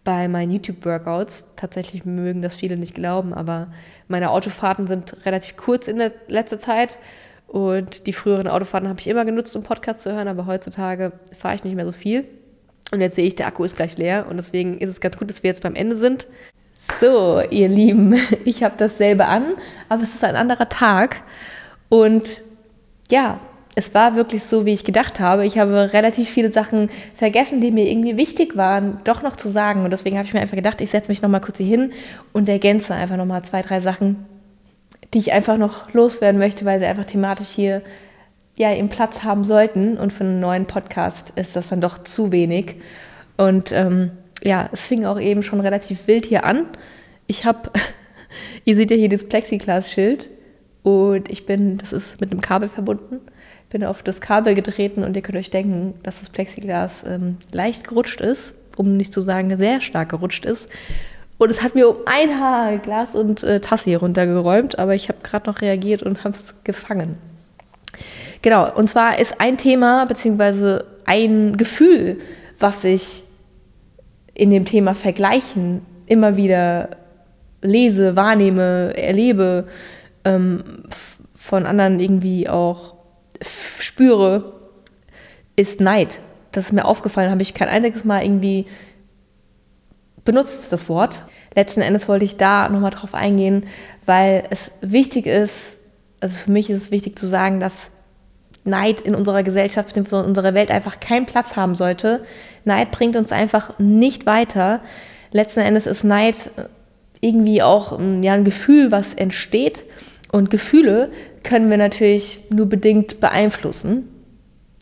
bei meinen YouTube-Workouts. Tatsächlich mögen das viele nicht glauben, aber meine Autofahrten sind relativ kurz in der letzter Zeit. Und die früheren Autofahrten habe ich immer genutzt, um Podcasts zu hören, aber heutzutage fahre ich nicht mehr so viel. Und jetzt sehe ich, der Akku ist gleich leer und deswegen ist es ganz gut, dass wir jetzt beim Ende sind. So, ihr Lieben, [laughs] ich habe dasselbe an, aber es ist ein anderer Tag. Und ja, es war wirklich so, wie ich gedacht habe. Ich habe relativ viele Sachen vergessen, die mir irgendwie wichtig waren, doch noch zu sagen. Und deswegen habe ich mir einfach gedacht, ich setze mich nochmal kurz hier hin und ergänze einfach nochmal zwei, drei Sachen, die ich einfach noch loswerden möchte, weil sie einfach thematisch hier ja ihren Platz haben sollten. Und für einen neuen Podcast ist das dann doch zu wenig. Und ähm, ja, es fing auch eben schon relativ wild hier an. Ich habe, [laughs] ihr seht ja hier das Plexiglas-Schild und ich bin, das ist mit einem Kabel verbunden bin auf das Kabel getreten und ihr könnt euch denken, dass das Plexiglas ähm, leicht gerutscht ist, um nicht zu sagen sehr stark gerutscht ist. Und es hat mir um ein Haar Glas und äh, Tasse hier runtergeräumt, aber ich habe gerade noch reagiert und habe es gefangen. Genau, und zwar ist ein Thema beziehungsweise ein Gefühl, was ich in dem Thema Vergleichen immer wieder lese, wahrnehme, erlebe, ähm, von anderen irgendwie auch spüre, ist Neid. Das ist mir aufgefallen, habe ich kein einziges Mal irgendwie benutzt, das Wort. Letzten Endes wollte ich da nochmal drauf eingehen, weil es wichtig ist, also für mich ist es wichtig zu sagen, dass Neid in unserer Gesellschaft, in unserer Welt einfach keinen Platz haben sollte. Neid bringt uns einfach nicht weiter. Letzten Endes ist Neid irgendwie auch ja, ein Gefühl, was entsteht. Und Gefühle können wir natürlich nur bedingt beeinflussen.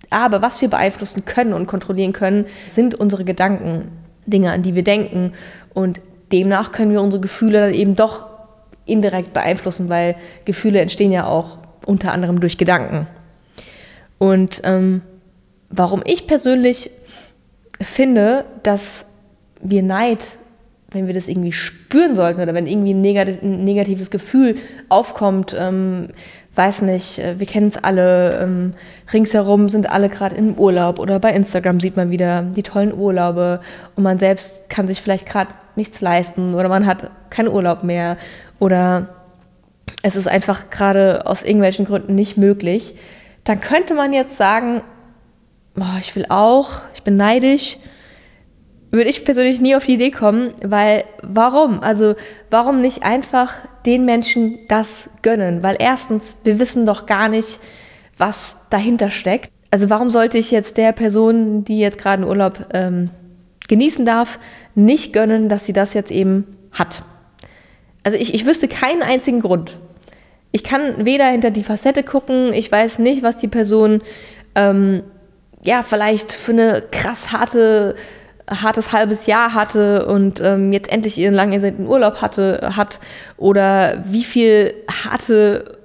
Aber was wir beeinflussen können und kontrollieren können, sind unsere Gedanken, Dinge, an die wir denken. Und demnach können wir unsere Gefühle dann eben doch indirekt beeinflussen, weil Gefühle entstehen ja auch unter anderem durch Gedanken. Und ähm, warum ich persönlich finde, dass wir Neid wenn wir das irgendwie spüren sollten oder wenn irgendwie ein, negatives Gefühl aufkommt, ähm, weiß nicht, äh, wir kennen es alle, ähm, ringsherum sind alle gerade im Urlaub oder bei Instagram sieht man wieder die tollen Urlaube und man selbst kann sich vielleicht gerade nichts leisten oder man hat keinen Urlaub mehr oder es ist einfach gerade aus irgendwelchen Gründen nicht möglich, dann könnte man jetzt sagen, oh, ich will auch, ich bin neidisch. Würde ich persönlich nie auf die Idee kommen, weil warum? Also warum nicht einfach den Menschen das gönnen? Weil erstens, wir wissen doch gar nicht, was dahinter steckt. Also warum sollte ich jetzt der Person, die jetzt gerade einen Urlaub ähm, genießen darf, nicht gönnen, dass sie das jetzt eben hat? Also ich, ich wüsste keinen einzigen Grund. Ich kann weder hinter die Facette gucken, ich weiß nicht, was die Person ähm, ja vielleicht für eine krass harte hartes halbes Jahr hatte und ähm, jetzt endlich ihren lang ersehnten Urlaub hatte, hat oder wie viel harte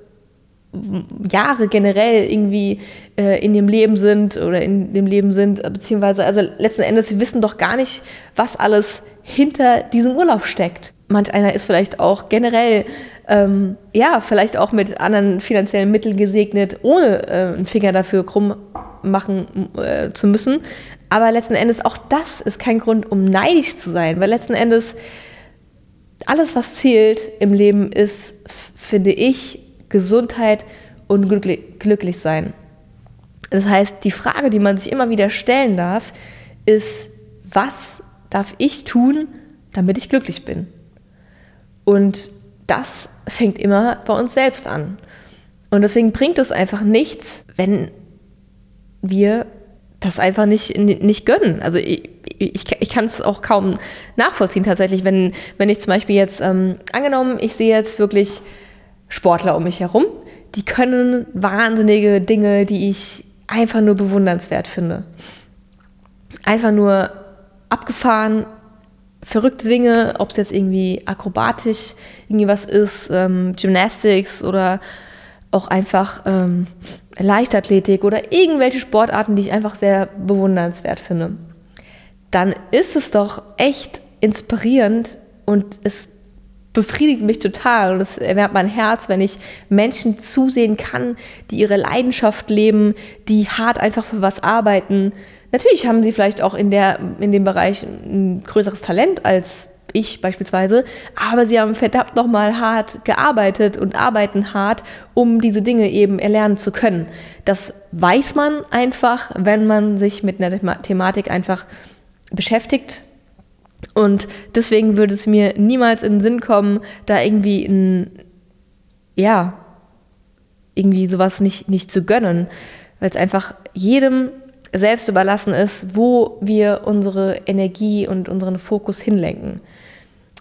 Jahre generell irgendwie äh, in dem Leben sind oder in dem Leben sind, beziehungsweise also letzten Endes, wir wissen doch gar nicht, was alles hinter diesem Urlaub steckt. Manch einer ist vielleicht auch generell, ähm, ja, vielleicht auch mit anderen finanziellen Mitteln gesegnet, ohne äh, einen Finger dafür krumm machen äh, zu müssen. Aber letzten Endes, auch das ist kein Grund, um neidisch zu sein, weil letzten Endes alles, was zählt im Leben, ist, finde ich, Gesundheit und glücklich sein. Das heißt, die Frage, die man sich immer wieder stellen darf, ist, was darf ich tun, damit ich glücklich bin? Und das fängt immer bei uns selbst an. Und deswegen bringt es einfach nichts, wenn wir das einfach nicht, nicht gönnen. Also ich, ich, ich kann es auch kaum nachvollziehen tatsächlich, wenn, wenn ich zum Beispiel jetzt, ähm, angenommen, ich sehe jetzt wirklich Sportler um mich herum, die können wahnsinnige Dinge, die ich einfach nur bewundernswert finde. Einfach nur abgefahren, verrückte Dinge, ob es jetzt irgendwie akrobatisch irgendwie was ist, ähm, Gymnastics oder auch einfach ähm, Leichtathletik oder irgendwelche Sportarten, die ich einfach sehr bewundernswert finde, dann ist es doch echt inspirierend und es befriedigt mich total und es erwärmt mein Herz, wenn ich Menschen zusehen kann, die ihre Leidenschaft leben, die hart einfach für was arbeiten. Natürlich haben sie vielleicht auch in, der, in dem Bereich ein größeres Talent als ich beispielsweise, aber sie haben verdammt nochmal hart gearbeitet und arbeiten hart, um diese Dinge eben erlernen zu können. Das weiß man einfach, wenn man sich mit einer Thematik einfach beschäftigt. Und deswegen würde es mir niemals in den Sinn kommen, da irgendwie ein, ja, irgendwie sowas nicht, nicht zu gönnen, weil es einfach jedem selbst überlassen ist, wo wir unsere Energie und unseren Fokus hinlenken.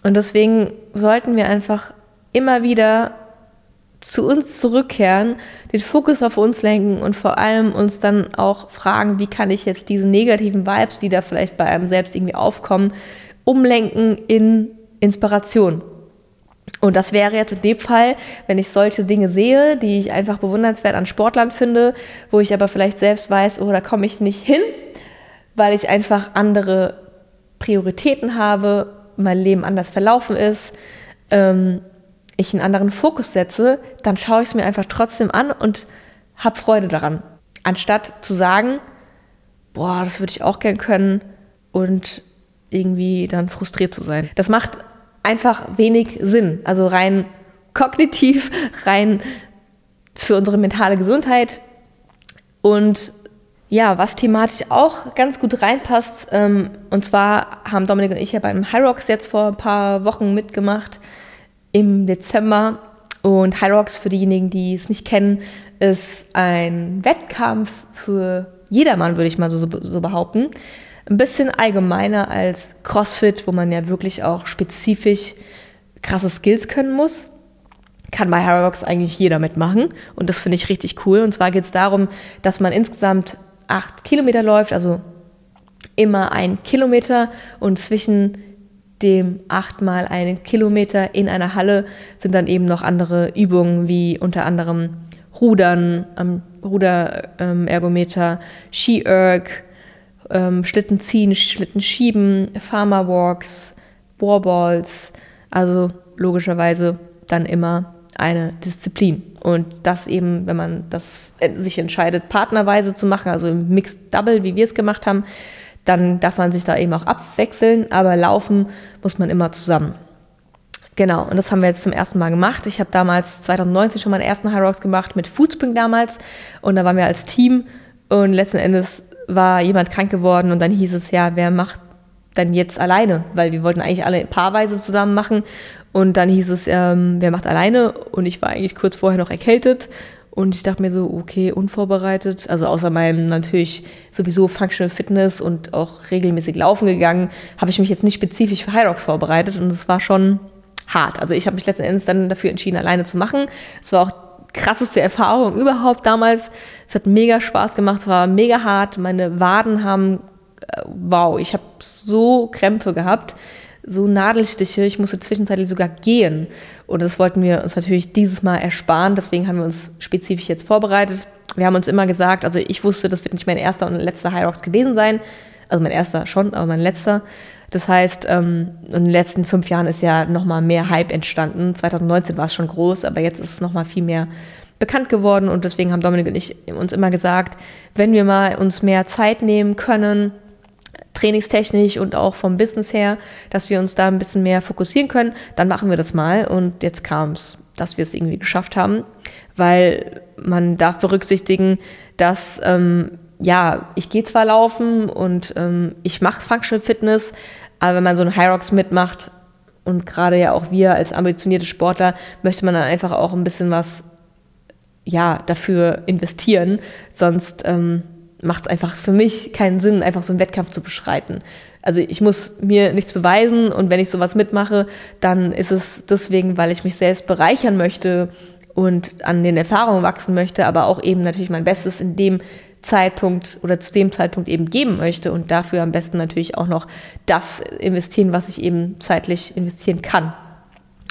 Und deswegen sollten wir einfach immer wieder zu uns zurückkehren, den Fokus auf uns lenken und vor allem uns dann auch fragen, wie kann ich jetzt diese negativen Vibes, die da vielleicht bei einem selbst irgendwie aufkommen, umlenken in Inspiration. Und das wäre jetzt in dem Fall, wenn ich solche Dinge sehe, die ich einfach bewundernswert an Sportlern finde, wo ich aber vielleicht selbst weiß, oh, da komme ich nicht hin, weil ich einfach andere Prioritäten habe mein Leben anders verlaufen ist, ähm, ich einen anderen Fokus setze, dann schaue ich es mir einfach trotzdem an und habe Freude daran. Anstatt zu sagen, boah, das würde ich auch gern können und irgendwie dann frustriert zu sein. Das macht einfach wenig Sinn. Also rein kognitiv, [laughs] rein für unsere mentale Gesundheit und ja, was thematisch auch ganz gut reinpasst, ähm, und zwar haben Dominik und ich ja beim Hyrox jetzt vor ein paar Wochen mitgemacht im Dezember. Und Hyrox, für diejenigen, die es nicht kennen, ist ein Wettkampf für jedermann, würde ich mal so, so behaupten. Ein bisschen allgemeiner als CrossFit, wo man ja wirklich auch spezifisch krasse Skills können muss kann bei Hyrox eigentlich jeder mitmachen und das finde ich richtig cool. Und zwar geht es darum, dass man insgesamt acht Kilometer läuft, also immer ein Kilometer und zwischen dem achtmal einen Kilometer in einer Halle sind dann eben noch andere Übungen wie unter anderem Rudern, ähm, Ruderergometer, Ski-Erg, ähm, Schlitten ziehen, Schlitten schieben, Farmer Walks, Warballs, also logischerweise dann immer eine Disziplin. Und das eben, wenn man das sich entscheidet, partnerweise zu machen, also im Mixed Double, wie wir es gemacht haben, dann darf man sich da eben auch abwechseln, aber laufen muss man immer zusammen. Genau, und das haben wir jetzt zum ersten Mal gemacht. Ich habe damals 2019 schon meinen ersten High Rocks gemacht mit Foodspring damals und da waren wir als Team und letzten Endes war jemand krank geworden und dann hieß es ja, wer macht dann jetzt alleine, weil wir wollten eigentlich alle paarweise zusammen machen. Und dann hieß es, ähm, wer macht alleine? Und ich war eigentlich kurz vorher noch erkältet. Und ich dachte mir so, okay, unvorbereitet, also außer meinem natürlich sowieso Functional Fitness und auch regelmäßig laufen gegangen, habe ich mich jetzt nicht spezifisch für Rocks vorbereitet. Und es war schon hart. Also ich habe mich letzten Endes dann dafür entschieden, alleine zu machen. Es war auch krasseste Erfahrung überhaupt damals. Es hat mega Spaß gemacht, war mega hart. Meine Waden haben, äh, wow, ich habe so Krämpfe gehabt, so Nadelstiche. Ich musste zwischenzeitlich sogar gehen. Und das wollten wir uns natürlich dieses Mal ersparen. Deswegen haben wir uns spezifisch jetzt vorbereitet. Wir haben uns immer gesagt, also ich wusste, das wird nicht mein erster und letzter High Rocks gewesen sein. Also mein erster schon, aber mein letzter. Das heißt, ähm, in den letzten fünf Jahren ist ja nochmal mehr Hype entstanden. 2019 war es schon groß, aber jetzt ist es nochmal viel mehr bekannt geworden. Und deswegen haben Dominik und ich uns immer gesagt, wenn wir mal uns mehr Zeit nehmen können, trainingstechnisch und auch vom Business her, dass wir uns da ein bisschen mehr fokussieren können, dann machen wir das mal. Und jetzt kam es, dass wir es irgendwie geschafft haben, weil man darf berücksichtigen, dass ähm, ja, ich gehe zwar laufen und ähm, ich mache Functional Fitness, aber wenn man so einen Rocks mitmacht und gerade ja auch wir als ambitionierte Sportler, möchte man dann einfach auch ein bisschen was ja, dafür investieren. Sonst ähm, macht es einfach für mich keinen Sinn, einfach so einen Wettkampf zu beschreiten. Also ich muss mir nichts beweisen und wenn ich sowas mitmache, dann ist es deswegen, weil ich mich selbst bereichern möchte und an den Erfahrungen wachsen möchte, aber auch eben natürlich mein Bestes in dem Zeitpunkt oder zu dem Zeitpunkt eben geben möchte und dafür am besten natürlich auch noch das investieren, was ich eben zeitlich investieren kann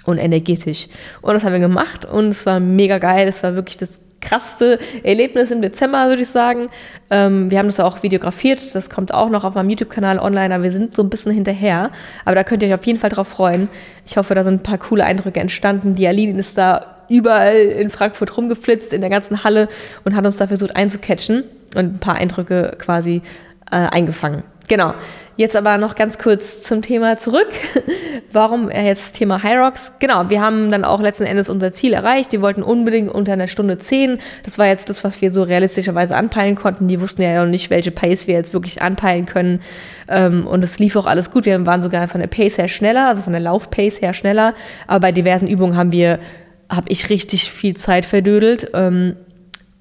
und energetisch. Und das haben wir gemacht und es war mega geil. Es war wirklich das krasseste Erlebnis im Dezember, würde ich sagen. Ähm, wir haben das auch videografiert, das kommt auch noch auf meinem YouTube-Kanal online, aber wir sind so ein bisschen hinterher. Aber da könnt ihr euch auf jeden Fall drauf freuen. Ich hoffe, da sind ein paar coole Eindrücke entstanden. Die Aline ist da überall in Frankfurt rumgeflitzt, in der ganzen Halle und hat uns da versucht einzucatchen und ein paar Eindrücke quasi äh, eingefangen. Genau. Jetzt aber noch ganz kurz zum Thema zurück. [laughs] Warum jetzt Thema Rocks? Genau, wir haben dann auch letzten Endes unser Ziel erreicht. Die wollten unbedingt unter einer Stunde zehn. Das war jetzt das, was wir so realistischerweise anpeilen konnten. Die wussten ja noch nicht, welche Pace wir jetzt wirklich anpeilen können. Ähm, und es lief auch alles gut. Wir waren sogar von der Pace her schneller, also von der Laufpace her schneller. Aber bei diversen Übungen haben wir, habe ich richtig viel Zeit verdödelt.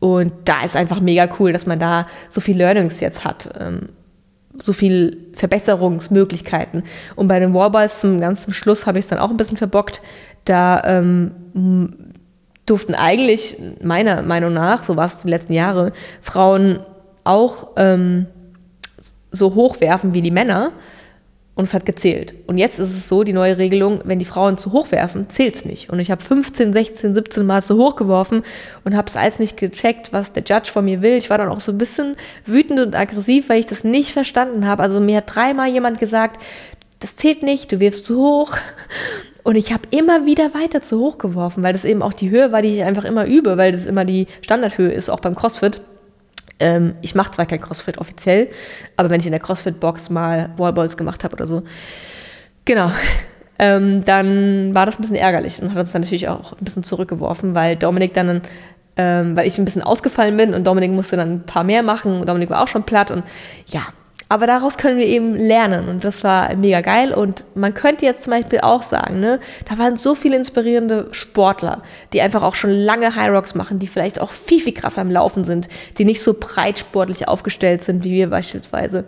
Und da ist einfach mega cool, dass man da so viel Learnings jetzt hat. Ähm, so viel Verbesserungsmöglichkeiten. Und bei den Warballs zum ganz Schluss habe ich es dann auch ein bisschen verbockt. Da ähm, durften eigentlich, meiner Meinung nach, so war es die letzten Jahre, Frauen auch ähm, so hoch werfen wie die Männer und es hat gezählt. Und jetzt ist es so, die neue Regelung, wenn die Frauen zu hoch werfen, zählt es nicht. Und ich habe 15, 16, 17 Mal zu hoch geworfen und habe es alles nicht gecheckt, was der Judge von mir will. Ich war dann auch so ein bisschen wütend und aggressiv, weil ich das nicht verstanden habe. Also mir hat dreimal jemand gesagt, das zählt nicht, du wirfst zu hoch. [laughs] Und ich habe immer wieder weiter zu hoch geworfen, weil das eben auch die Höhe war, die ich einfach immer übe, weil das immer die Standardhöhe ist, auch beim CrossFit. Ähm, ich mache zwar kein CrossFit offiziell, aber wenn ich in der CrossFit-Box mal Wallballs gemacht habe oder so, genau, [laughs] ähm, dann war das ein bisschen ärgerlich und hat uns dann natürlich auch ein bisschen zurückgeworfen, weil Dominik dann, ähm, weil ich ein bisschen ausgefallen bin und Dominik musste dann ein paar mehr machen. Dominik war auch schon platt und ja, aber daraus können wir eben lernen und das war mega geil. Und man könnte jetzt zum Beispiel auch sagen, ne, da waren so viele inspirierende Sportler, die einfach auch schon lange High Rocks machen, die vielleicht auch viel, viel krasser am Laufen sind, die nicht so breit sportlich aufgestellt sind wie wir beispielsweise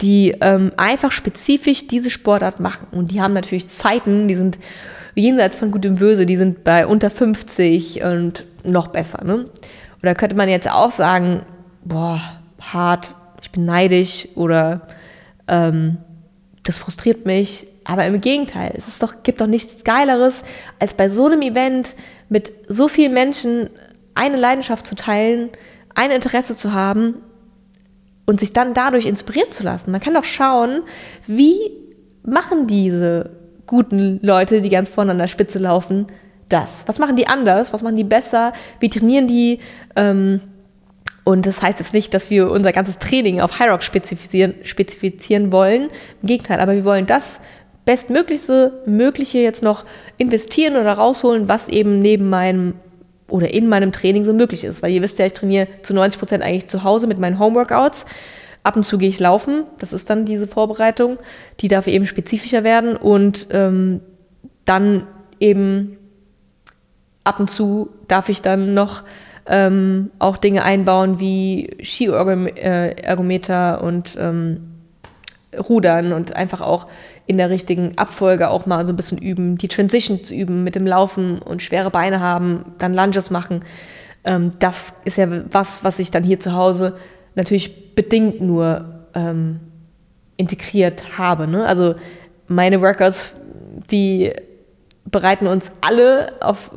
die ähm, einfach spezifisch diese Sportart machen. Und die haben natürlich Zeiten, die sind jenseits von Gut und Böse, die sind bei unter 50 und noch besser. Ne? Da könnte man jetzt auch sagen, boah, hart, bin neidisch oder ähm, das frustriert mich. Aber im Gegenteil, es doch, gibt doch nichts Geileres, als bei so einem Event mit so vielen Menschen eine Leidenschaft zu teilen, ein Interesse zu haben und sich dann dadurch inspirieren zu lassen. Man kann doch schauen, wie machen diese guten Leute, die ganz vorne an der Spitze laufen, das? Was machen die anders? Was machen die besser? Wie trainieren die? Ähm, und das heißt jetzt nicht, dass wir unser ganzes Training auf High spezifizieren, spezifizieren wollen. Im Gegenteil, aber wir wollen das bestmöglichste Mögliche jetzt noch investieren oder rausholen, was eben neben meinem oder in meinem Training so möglich ist. Weil ihr wisst ja, ich trainiere zu 90 Prozent eigentlich zu Hause mit meinen Homeworkouts. Ab und zu gehe ich laufen, das ist dann diese Vorbereitung. Die darf eben spezifischer werden und ähm, dann eben ab und zu darf ich dann noch ähm, auch Dinge einbauen wie Skiergometer und ähm, Rudern und einfach auch in der richtigen Abfolge auch mal so ein bisschen üben, die Transition zu üben, mit dem Laufen und schwere Beine haben, dann Lunges machen. Ähm, das ist ja was, was ich dann hier zu Hause natürlich bedingt nur ähm, integriert habe. Ne? Also meine Workouts, die bereiten uns alle auf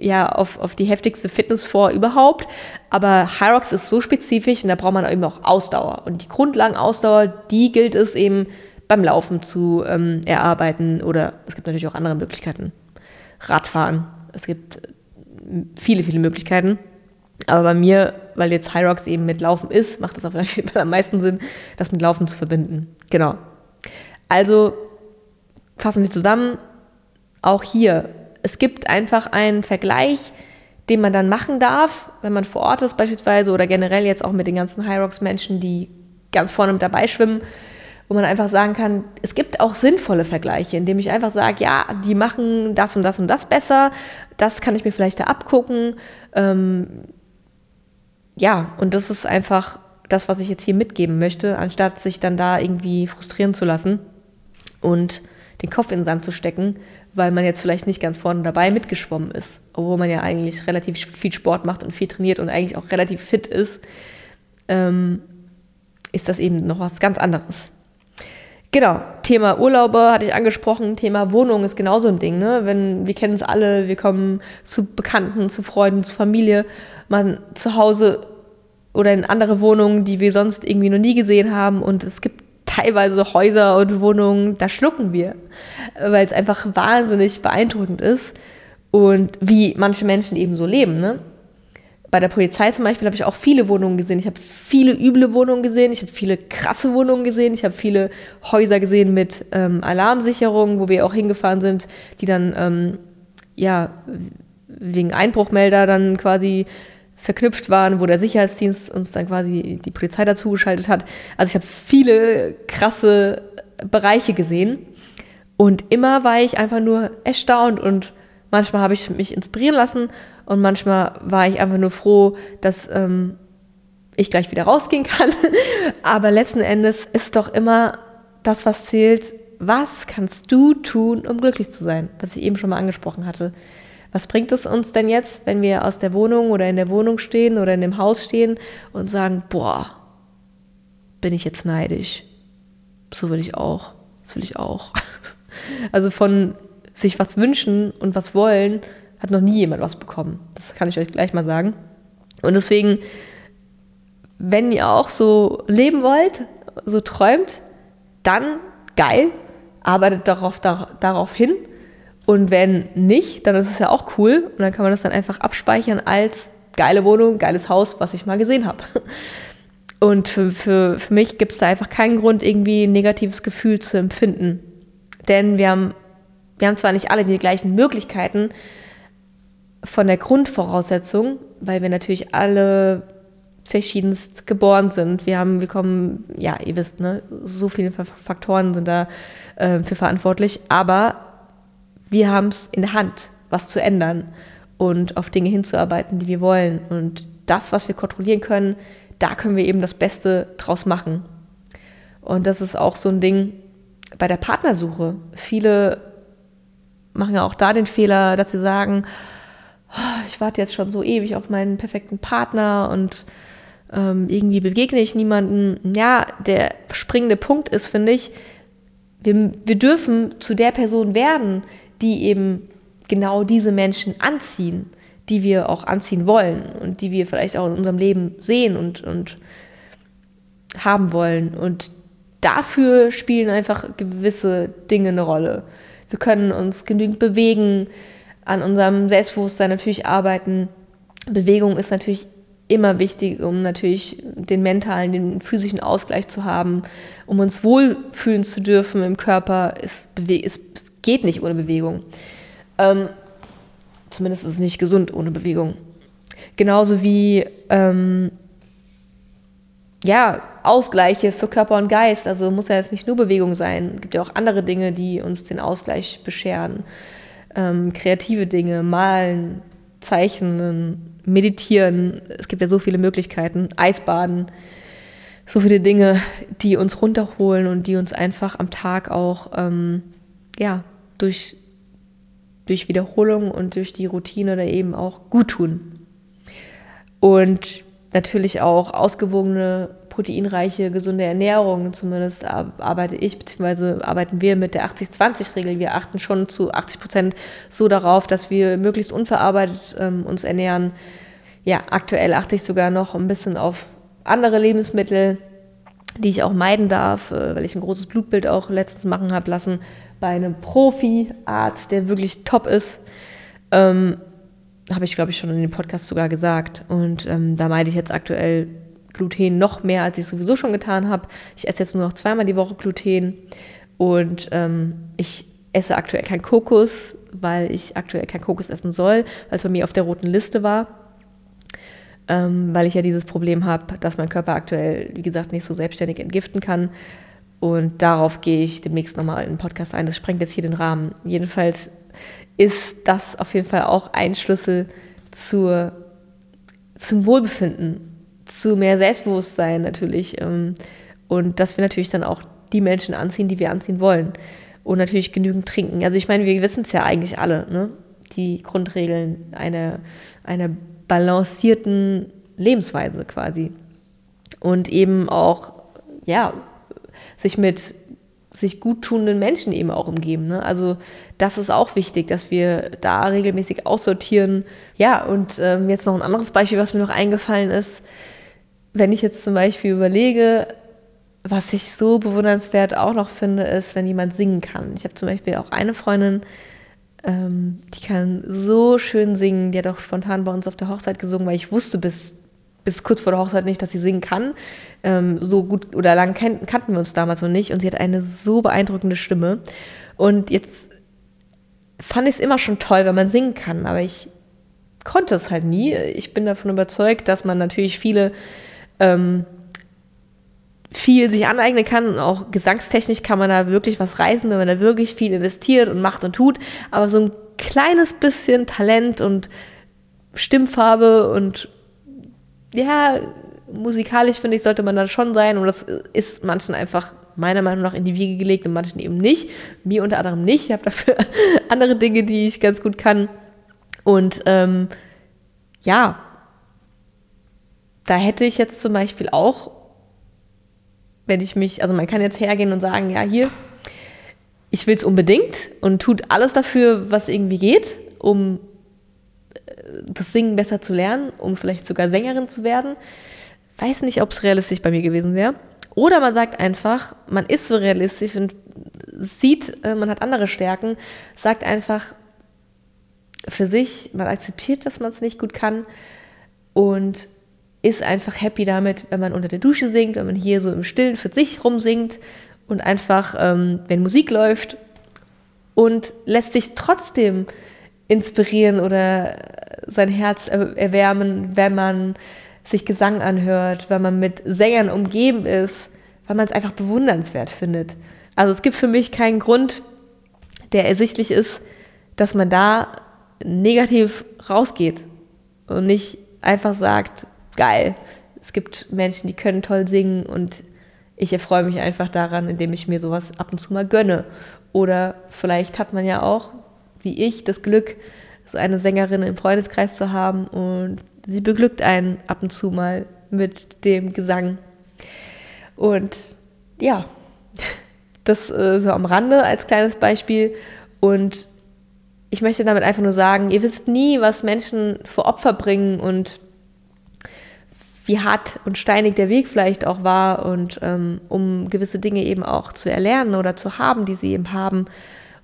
ja, auf, auf die heftigste Fitness vor überhaupt. Aber Hyrox ist so spezifisch und da braucht man eben auch Ausdauer. Und die Grundlagenausdauer, die gilt es eben beim Laufen zu ähm, erarbeiten. Oder es gibt natürlich auch andere Möglichkeiten. Radfahren. Es gibt viele, viele Möglichkeiten. Aber bei mir, weil jetzt Hyrox eben mit Laufen ist, macht es auf jeden Fall am meisten Sinn, das mit Laufen zu verbinden. Genau. Also fassen wir zusammen. Auch hier es gibt einfach einen Vergleich, den man dann machen darf, wenn man vor Ort ist beispielsweise oder generell jetzt auch mit den ganzen High Rocks Menschen, die ganz vorne mit dabei schwimmen, wo man einfach sagen kann, es gibt auch sinnvolle Vergleiche, indem ich einfach sage, ja, die machen das und das und das besser, das kann ich mir vielleicht da abgucken. Ähm, ja, und das ist einfach das, was ich jetzt hier mitgeben möchte, anstatt sich dann da irgendwie frustrieren zu lassen und den Kopf in den Sand zu stecken, weil man jetzt vielleicht nicht ganz vorne dabei mitgeschwommen ist, obwohl man ja eigentlich relativ viel Sport macht und viel trainiert und eigentlich auch relativ fit ist, ähm, ist das eben noch was ganz anderes. Genau, Thema Urlaube hatte ich angesprochen, Thema Wohnung ist genauso ein Ding. Ne? Wenn, wir kennen es alle, wir kommen zu Bekannten, zu Freunden, zu Familie, man zu Hause oder in andere Wohnungen, die wir sonst irgendwie noch nie gesehen haben und es gibt teilweise Häuser und Wohnungen, da schlucken wir, weil es einfach wahnsinnig beeindruckend ist und wie manche Menschen eben so leben. Ne? Bei der Polizei zum Beispiel habe ich auch viele Wohnungen gesehen. Ich habe viele üble Wohnungen gesehen, ich habe viele krasse Wohnungen gesehen, ich habe viele Häuser gesehen mit ähm, Alarmsicherung, wo wir auch hingefahren sind, die dann ähm, ja wegen Einbruchmelder dann quasi verknüpft waren, wo der Sicherheitsdienst uns dann quasi die Polizei dazugeschaltet hat. Also ich habe viele krasse Bereiche gesehen und immer war ich einfach nur erstaunt und manchmal habe ich mich inspirieren lassen und manchmal war ich einfach nur froh, dass ähm, ich gleich wieder rausgehen kann. [laughs] Aber letzten Endes ist doch immer das, was zählt, was kannst du tun, um glücklich zu sein, was ich eben schon mal angesprochen hatte. Was bringt es uns denn jetzt, wenn wir aus der Wohnung oder in der Wohnung stehen oder in dem Haus stehen und sagen, boah, bin ich jetzt neidisch? So will ich auch. Das will ich auch. [laughs] Also von sich was wünschen und was wollen, hat noch nie jemand was bekommen. Das kann ich euch gleich mal sagen. Und deswegen, wenn ihr auch so leben wollt, so träumt, dann geil, arbeitet darauf, darauf hin und wenn nicht, dann ist es ja auch cool und dann kann man das dann einfach abspeichern als geile Wohnung, geiles Haus, was ich mal gesehen habe. Und für, für, für mich gibt es da einfach keinen Grund, irgendwie ein negatives Gefühl zu empfinden. Denn wir haben, wir haben zwar nicht alle die gleichen Möglichkeiten von der Grundvoraussetzung, weil wir natürlich alle verschiedenst geboren sind. Wir haben, wir kommen, ja, ihr wisst, ne, so viele Faktoren sind da äh, für verantwortlich, aber wir haben es in der Hand, was zu ändern und auf Dinge hinzuarbeiten, die wir wollen. Und das, was wir kontrollieren können, da können wir eben das Beste draus machen. Und das ist auch so ein Ding bei der Partnersuche. Viele machen ja auch da den Fehler, dass sie sagen, oh, ich warte jetzt schon so ewig auf meinen perfekten Partner und ähm, irgendwie begegne ich niemanden. Ja, der springende Punkt ist, finde ich, wir, wir dürfen zu der Person werden, die eben genau diese Menschen anziehen, die wir auch anziehen wollen und die wir vielleicht auch in unserem Leben sehen und, und haben wollen. Und dafür spielen einfach gewisse Dinge eine Rolle. Wir können uns genügend bewegen, an unserem Selbstbewusstsein natürlich arbeiten. Bewegung ist natürlich immer wichtig, um natürlich den mentalen, den physischen Ausgleich zu haben, um uns wohlfühlen zu dürfen im Körper. Es, es geht nicht ohne Bewegung. Ähm, zumindest ist es nicht gesund ohne Bewegung. Genauso wie ähm, ja, Ausgleiche für Körper und Geist. Also muss ja jetzt nicht nur Bewegung sein. Es gibt ja auch andere Dinge, die uns den Ausgleich bescheren. Ähm, kreative Dinge, malen, zeichnen, meditieren. Es gibt ja so viele Möglichkeiten. Eisbaden. So viele Dinge, die uns runterholen und die uns einfach am Tag auch ähm, ja, durch, durch Wiederholung und durch die Routine da eben auch gut tun. Und natürlich auch ausgewogene, proteinreiche, gesunde Ernährung. Zumindest arbeite ich, beziehungsweise arbeiten wir mit der 80-20-Regel. Wir achten schon zu 80 Prozent so darauf, dass wir möglichst unverarbeitet ähm, uns ernähren. Ja, aktuell achte ich sogar noch ein bisschen auf andere Lebensmittel, die ich auch meiden darf, äh, weil ich ein großes Blutbild auch letztens machen habe lassen bei einem Profi-Arzt, der wirklich top ist. Ähm, habe ich, glaube ich, schon in dem Podcast sogar gesagt. Und ähm, da meide ich jetzt aktuell Gluten noch mehr, als ich sowieso schon getan habe. Ich esse jetzt nur noch zweimal die Woche Gluten. Und ähm, ich esse aktuell kein Kokos, weil ich aktuell kein Kokos essen soll, weil es bei mir auf der roten Liste war. Ähm, weil ich ja dieses Problem habe, dass mein Körper aktuell, wie gesagt, nicht so selbstständig entgiften kann. Und darauf gehe ich demnächst nochmal in den Podcast ein. Das sprengt jetzt hier den Rahmen. Jedenfalls ist das auf jeden Fall auch ein Schlüssel zur, zum Wohlbefinden, zu mehr Selbstbewusstsein natürlich. Ähm, und dass wir natürlich dann auch die Menschen anziehen, die wir anziehen wollen. Und natürlich genügend trinken. Also ich meine, wir wissen es ja eigentlich alle, ne? die Grundregeln einer, einer balancierten Lebensweise quasi. Und eben auch, ja, sich mit sich guttunenden Menschen eben auch umgeben. Ne? Also das ist auch wichtig, dass wir da regelmäßig aussortieren. Ja, und ähm, jetzt noch ein anderes Beispiel, was mir noch eingefallen ist. Wenn ich jetzt zum Beispiel überlege, was ich so bewundernswert auch noch finde, ist, wenn jemand singen kann. Ich habe zum Beispiel auch eine Freundin, ähm, die kann so schön singen. Die hat auch spontan bei uns auf der Hochzeit gesungen, weil ich wusste bis bis kurz vor der Hochzeit nicht, dass sie singen kann. Ähm, so gut oder lang kan kannten wir uns damals noch nicht und sie hat eine so beeindruckende Stimme. Und jetzt fand ich es immer schon toll, wenn man singen kann, aber ich konnte es halt nie. Ich bin davon überzeugt, dass man natürlich viele ähm, viel sich aneignen kann und auch gesangstechnisch kann man da wirklich was reißen, wenn man da wirklich viel investiert und macht und tut. Aber so ein kleines bisschen Talent und Stimmfarbe und ja, musikalisch finde ich, sollte man da schon sein. Und das ist manchen einfach meiner Meinung nach in die Wiege gelegt und manchen eben nicht. Mir unter anderem nicht. Ich habe dafür [laughs] andere Dinge, die ich ganz gut kann. Und ähm, ja, da hätte ich jetzt zum Beispiel auch, wenn ich mich, also man kann jetzt hergehen und sagen, ja, hier, ich will es unbedingt und tut alles dafür, was irgendwie geht, um das Singen besser zu lernen, um vielleicht sogar Sängerin zu werden. Weiß nicht, ob es realistisch bei mir gewesen wäre. Oder man sagt einfach, man ist so realistisch und sieht, äh, man hat andere Stärken, sagt einfach für sich, man akzeptiert, dass man es nicht gut kann und ist einfach happy damit, wenn man unter der Dusche singt, wenn man hier so im Stillen für sich rumsingt und einfach, ähm, wenn Musik läuft und lässt sich trotzdem inspirieren oder sein Herz erwärmen, wenn man sich Gesang anhört, wenn man mit Sängern umgeben ist, weil man es einfach bewundernswert findet. Also es gibt für mich keinen Grund, der ersichtlich ist, dass man da negativ rausgeht und nicht einfach sagt, geil, es gibt Menschen, die können toll singen und ich erfreue mich einfach daran, indem ich mir sowas ab und zu mal gönne. Oder vielleicht hat man ja auch, wie ich, das Glück, so eine Sängerin im Freundeskreis zu haben und sie beglückt einen ab und zu mal mit dem Gesang. Und ja, [laughs] das äh, so am Rande als kleines Beispiel. Und ich möchte damit einfach nur sagen, ihr wisst nie, was Menschen für Opfer bringen und wie hart und steinig der Weg vielleicht auch war und ähm, um gewisse Dinge eben auch zu erlernen oder zu haben, die sie eben haben.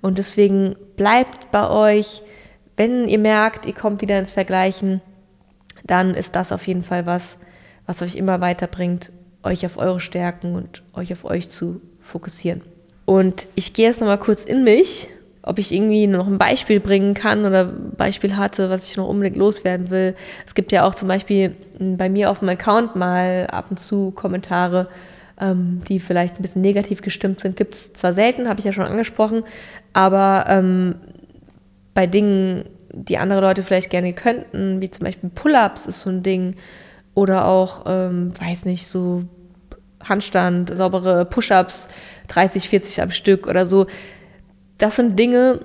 Und deswegen bleibt bei euch, wenn ihr merkt, ihr kommt wieder ins Vergleichen, dann ist das auf jeden Fall was, was euch immer weiterbringt, euch auf eure Stärken und euch auf euch zu fokussieren. Und ich gehe jetzt nochmal kurz in mich, ob ich irgendwie noch ein Beispiel bringen kann oder Beispiel hatte, was ich noch unbedingt loswerden will. Es gibt ja auch zum Beispiel bei mir auf dem Account mal ab und zu Kommentare, ähm, die vielleicht ein bisschen negativ gestimmt sind. Gibt es zwar selten, habe ich ja schon angesprochen, aber ähm, bei Dingen, die andere Leute vielleicht gerne könnten, wie zum Beispiel Pull-ups ist so ein Ding oder auch, ähm, weiß nicht, so Handstand, saubere Push-ups, 30, 40 am Stück oder so. Das sind Dinge,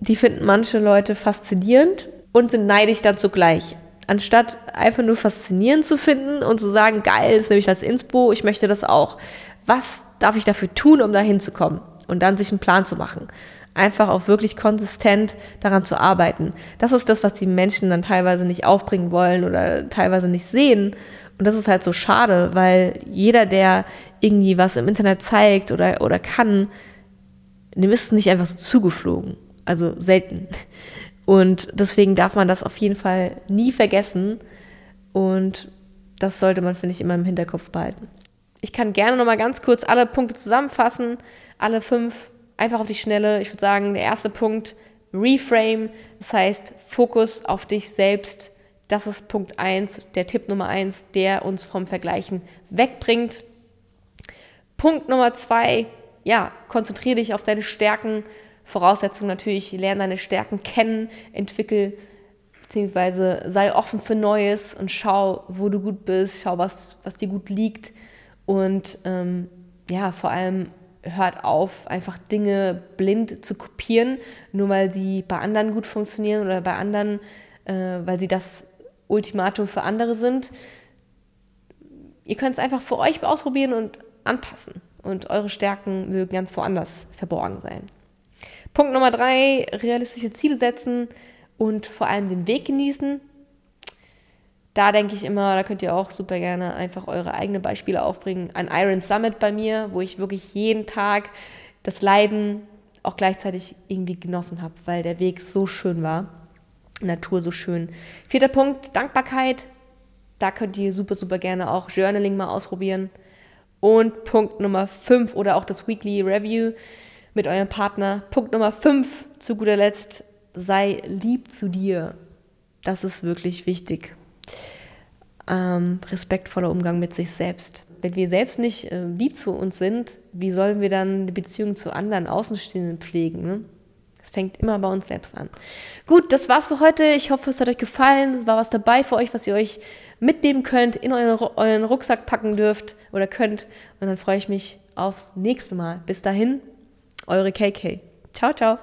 die finden manche Leute faszinierend und sind neidisch dann zugleich. Anstatt einfach nur faszinierend zu finden und zu sagen, geil, das nehme ich als Inspo, ich möchte das auch. Was darf ich dafür tun, um da hinzukommen? Und dann sich einen Plan zu machen. Einfach auch wirklich konsistent daran zu arbeiten. Das ist das, was die Menschen dann teilweise nicht aufbringen wollen oder teilweise nicht sehen. Und das ist halt so schade, weil jeder, der irgendwie was im Internet zeigt oder, oder kann, dem ist es nicht einfach so zugeflogen. Also selten. Und deswegen darf man das auf jeden Fall nie vergessen. Und das sollte man, finde ich, immer im Hinterkopf behalten. Ich kann gerne nochmal ganz kurz alle Punkte zusammenfassen. Alle fünf einfach auf die Schnelle. Ich würde sagen, der erste Punkt, Reframe. Das heißt, Fokus auf dich selbst das ist Punkt 1, der Tipp Nummer 1, der uns vom Vergleichen wegbringt. Punkt Nummer 2, ja, konzentriere dich auf deine Stärken. Voraussetzung natürlich, lerne deine Stärken kennen, entwickel beziehungsweise sei offen für Neues und schau, wo du gut bist, schau, was, was dir gut liegt und ähm, ja, vor allem hört auf, einfach Dinge blind zu kopieren, nur weil sie bei anderen gut funktionieren oder bei anderen, äh, weil sie das Ultimatum für andere sind. Ihr könnt es einfach für euch ausprobieren und anpassen. Und eure Stärken mögen ganz woanders verborgen sein. Punkt Nummer drei, realistische Ziele setzen und vor allem den Weg genießen. Da denke ich immer, da könnt ihr auch super gerne einfach eure eigenen Beispiele aufbringen. Ein Iron Summit bei mir, wo ich wirklich jeden Tag das Leiden auch gleichzeitig irgendwie genossen habe, weil der Weg so schön war. Natur so schön. Vierter Punkt, Dankbarkeit. Da könnt ihr super, super gerne auch Journaling mal ausprobieren. Und Punkt Nummer fünf oder auch das Weekly Review mit eurem Partner. Punkt Nummer fünf, zu guter Letzt, sei lieb zu dir. Das ist wirklich wichtig. Ähm, respektvoller Umgang mit sich selbst. Wenn wir selbst nicht äh, lieb zu uns sind, wie sollen wir dann die Beziehung zu anderen Außenstehenden pflegen? Ne? Es fängt immer bei uns selbst an. Gut, das war's für heute. Ich hoffe, es hat euch gefallen. War was dabei für euch, was ihr euch mitnehmen könnt, in euren, euren Rucksack packen dürft oder könnt. Und dann freue ich mich aufs nächste Mal. Bis dahin, eure KK. Ciao, ciao.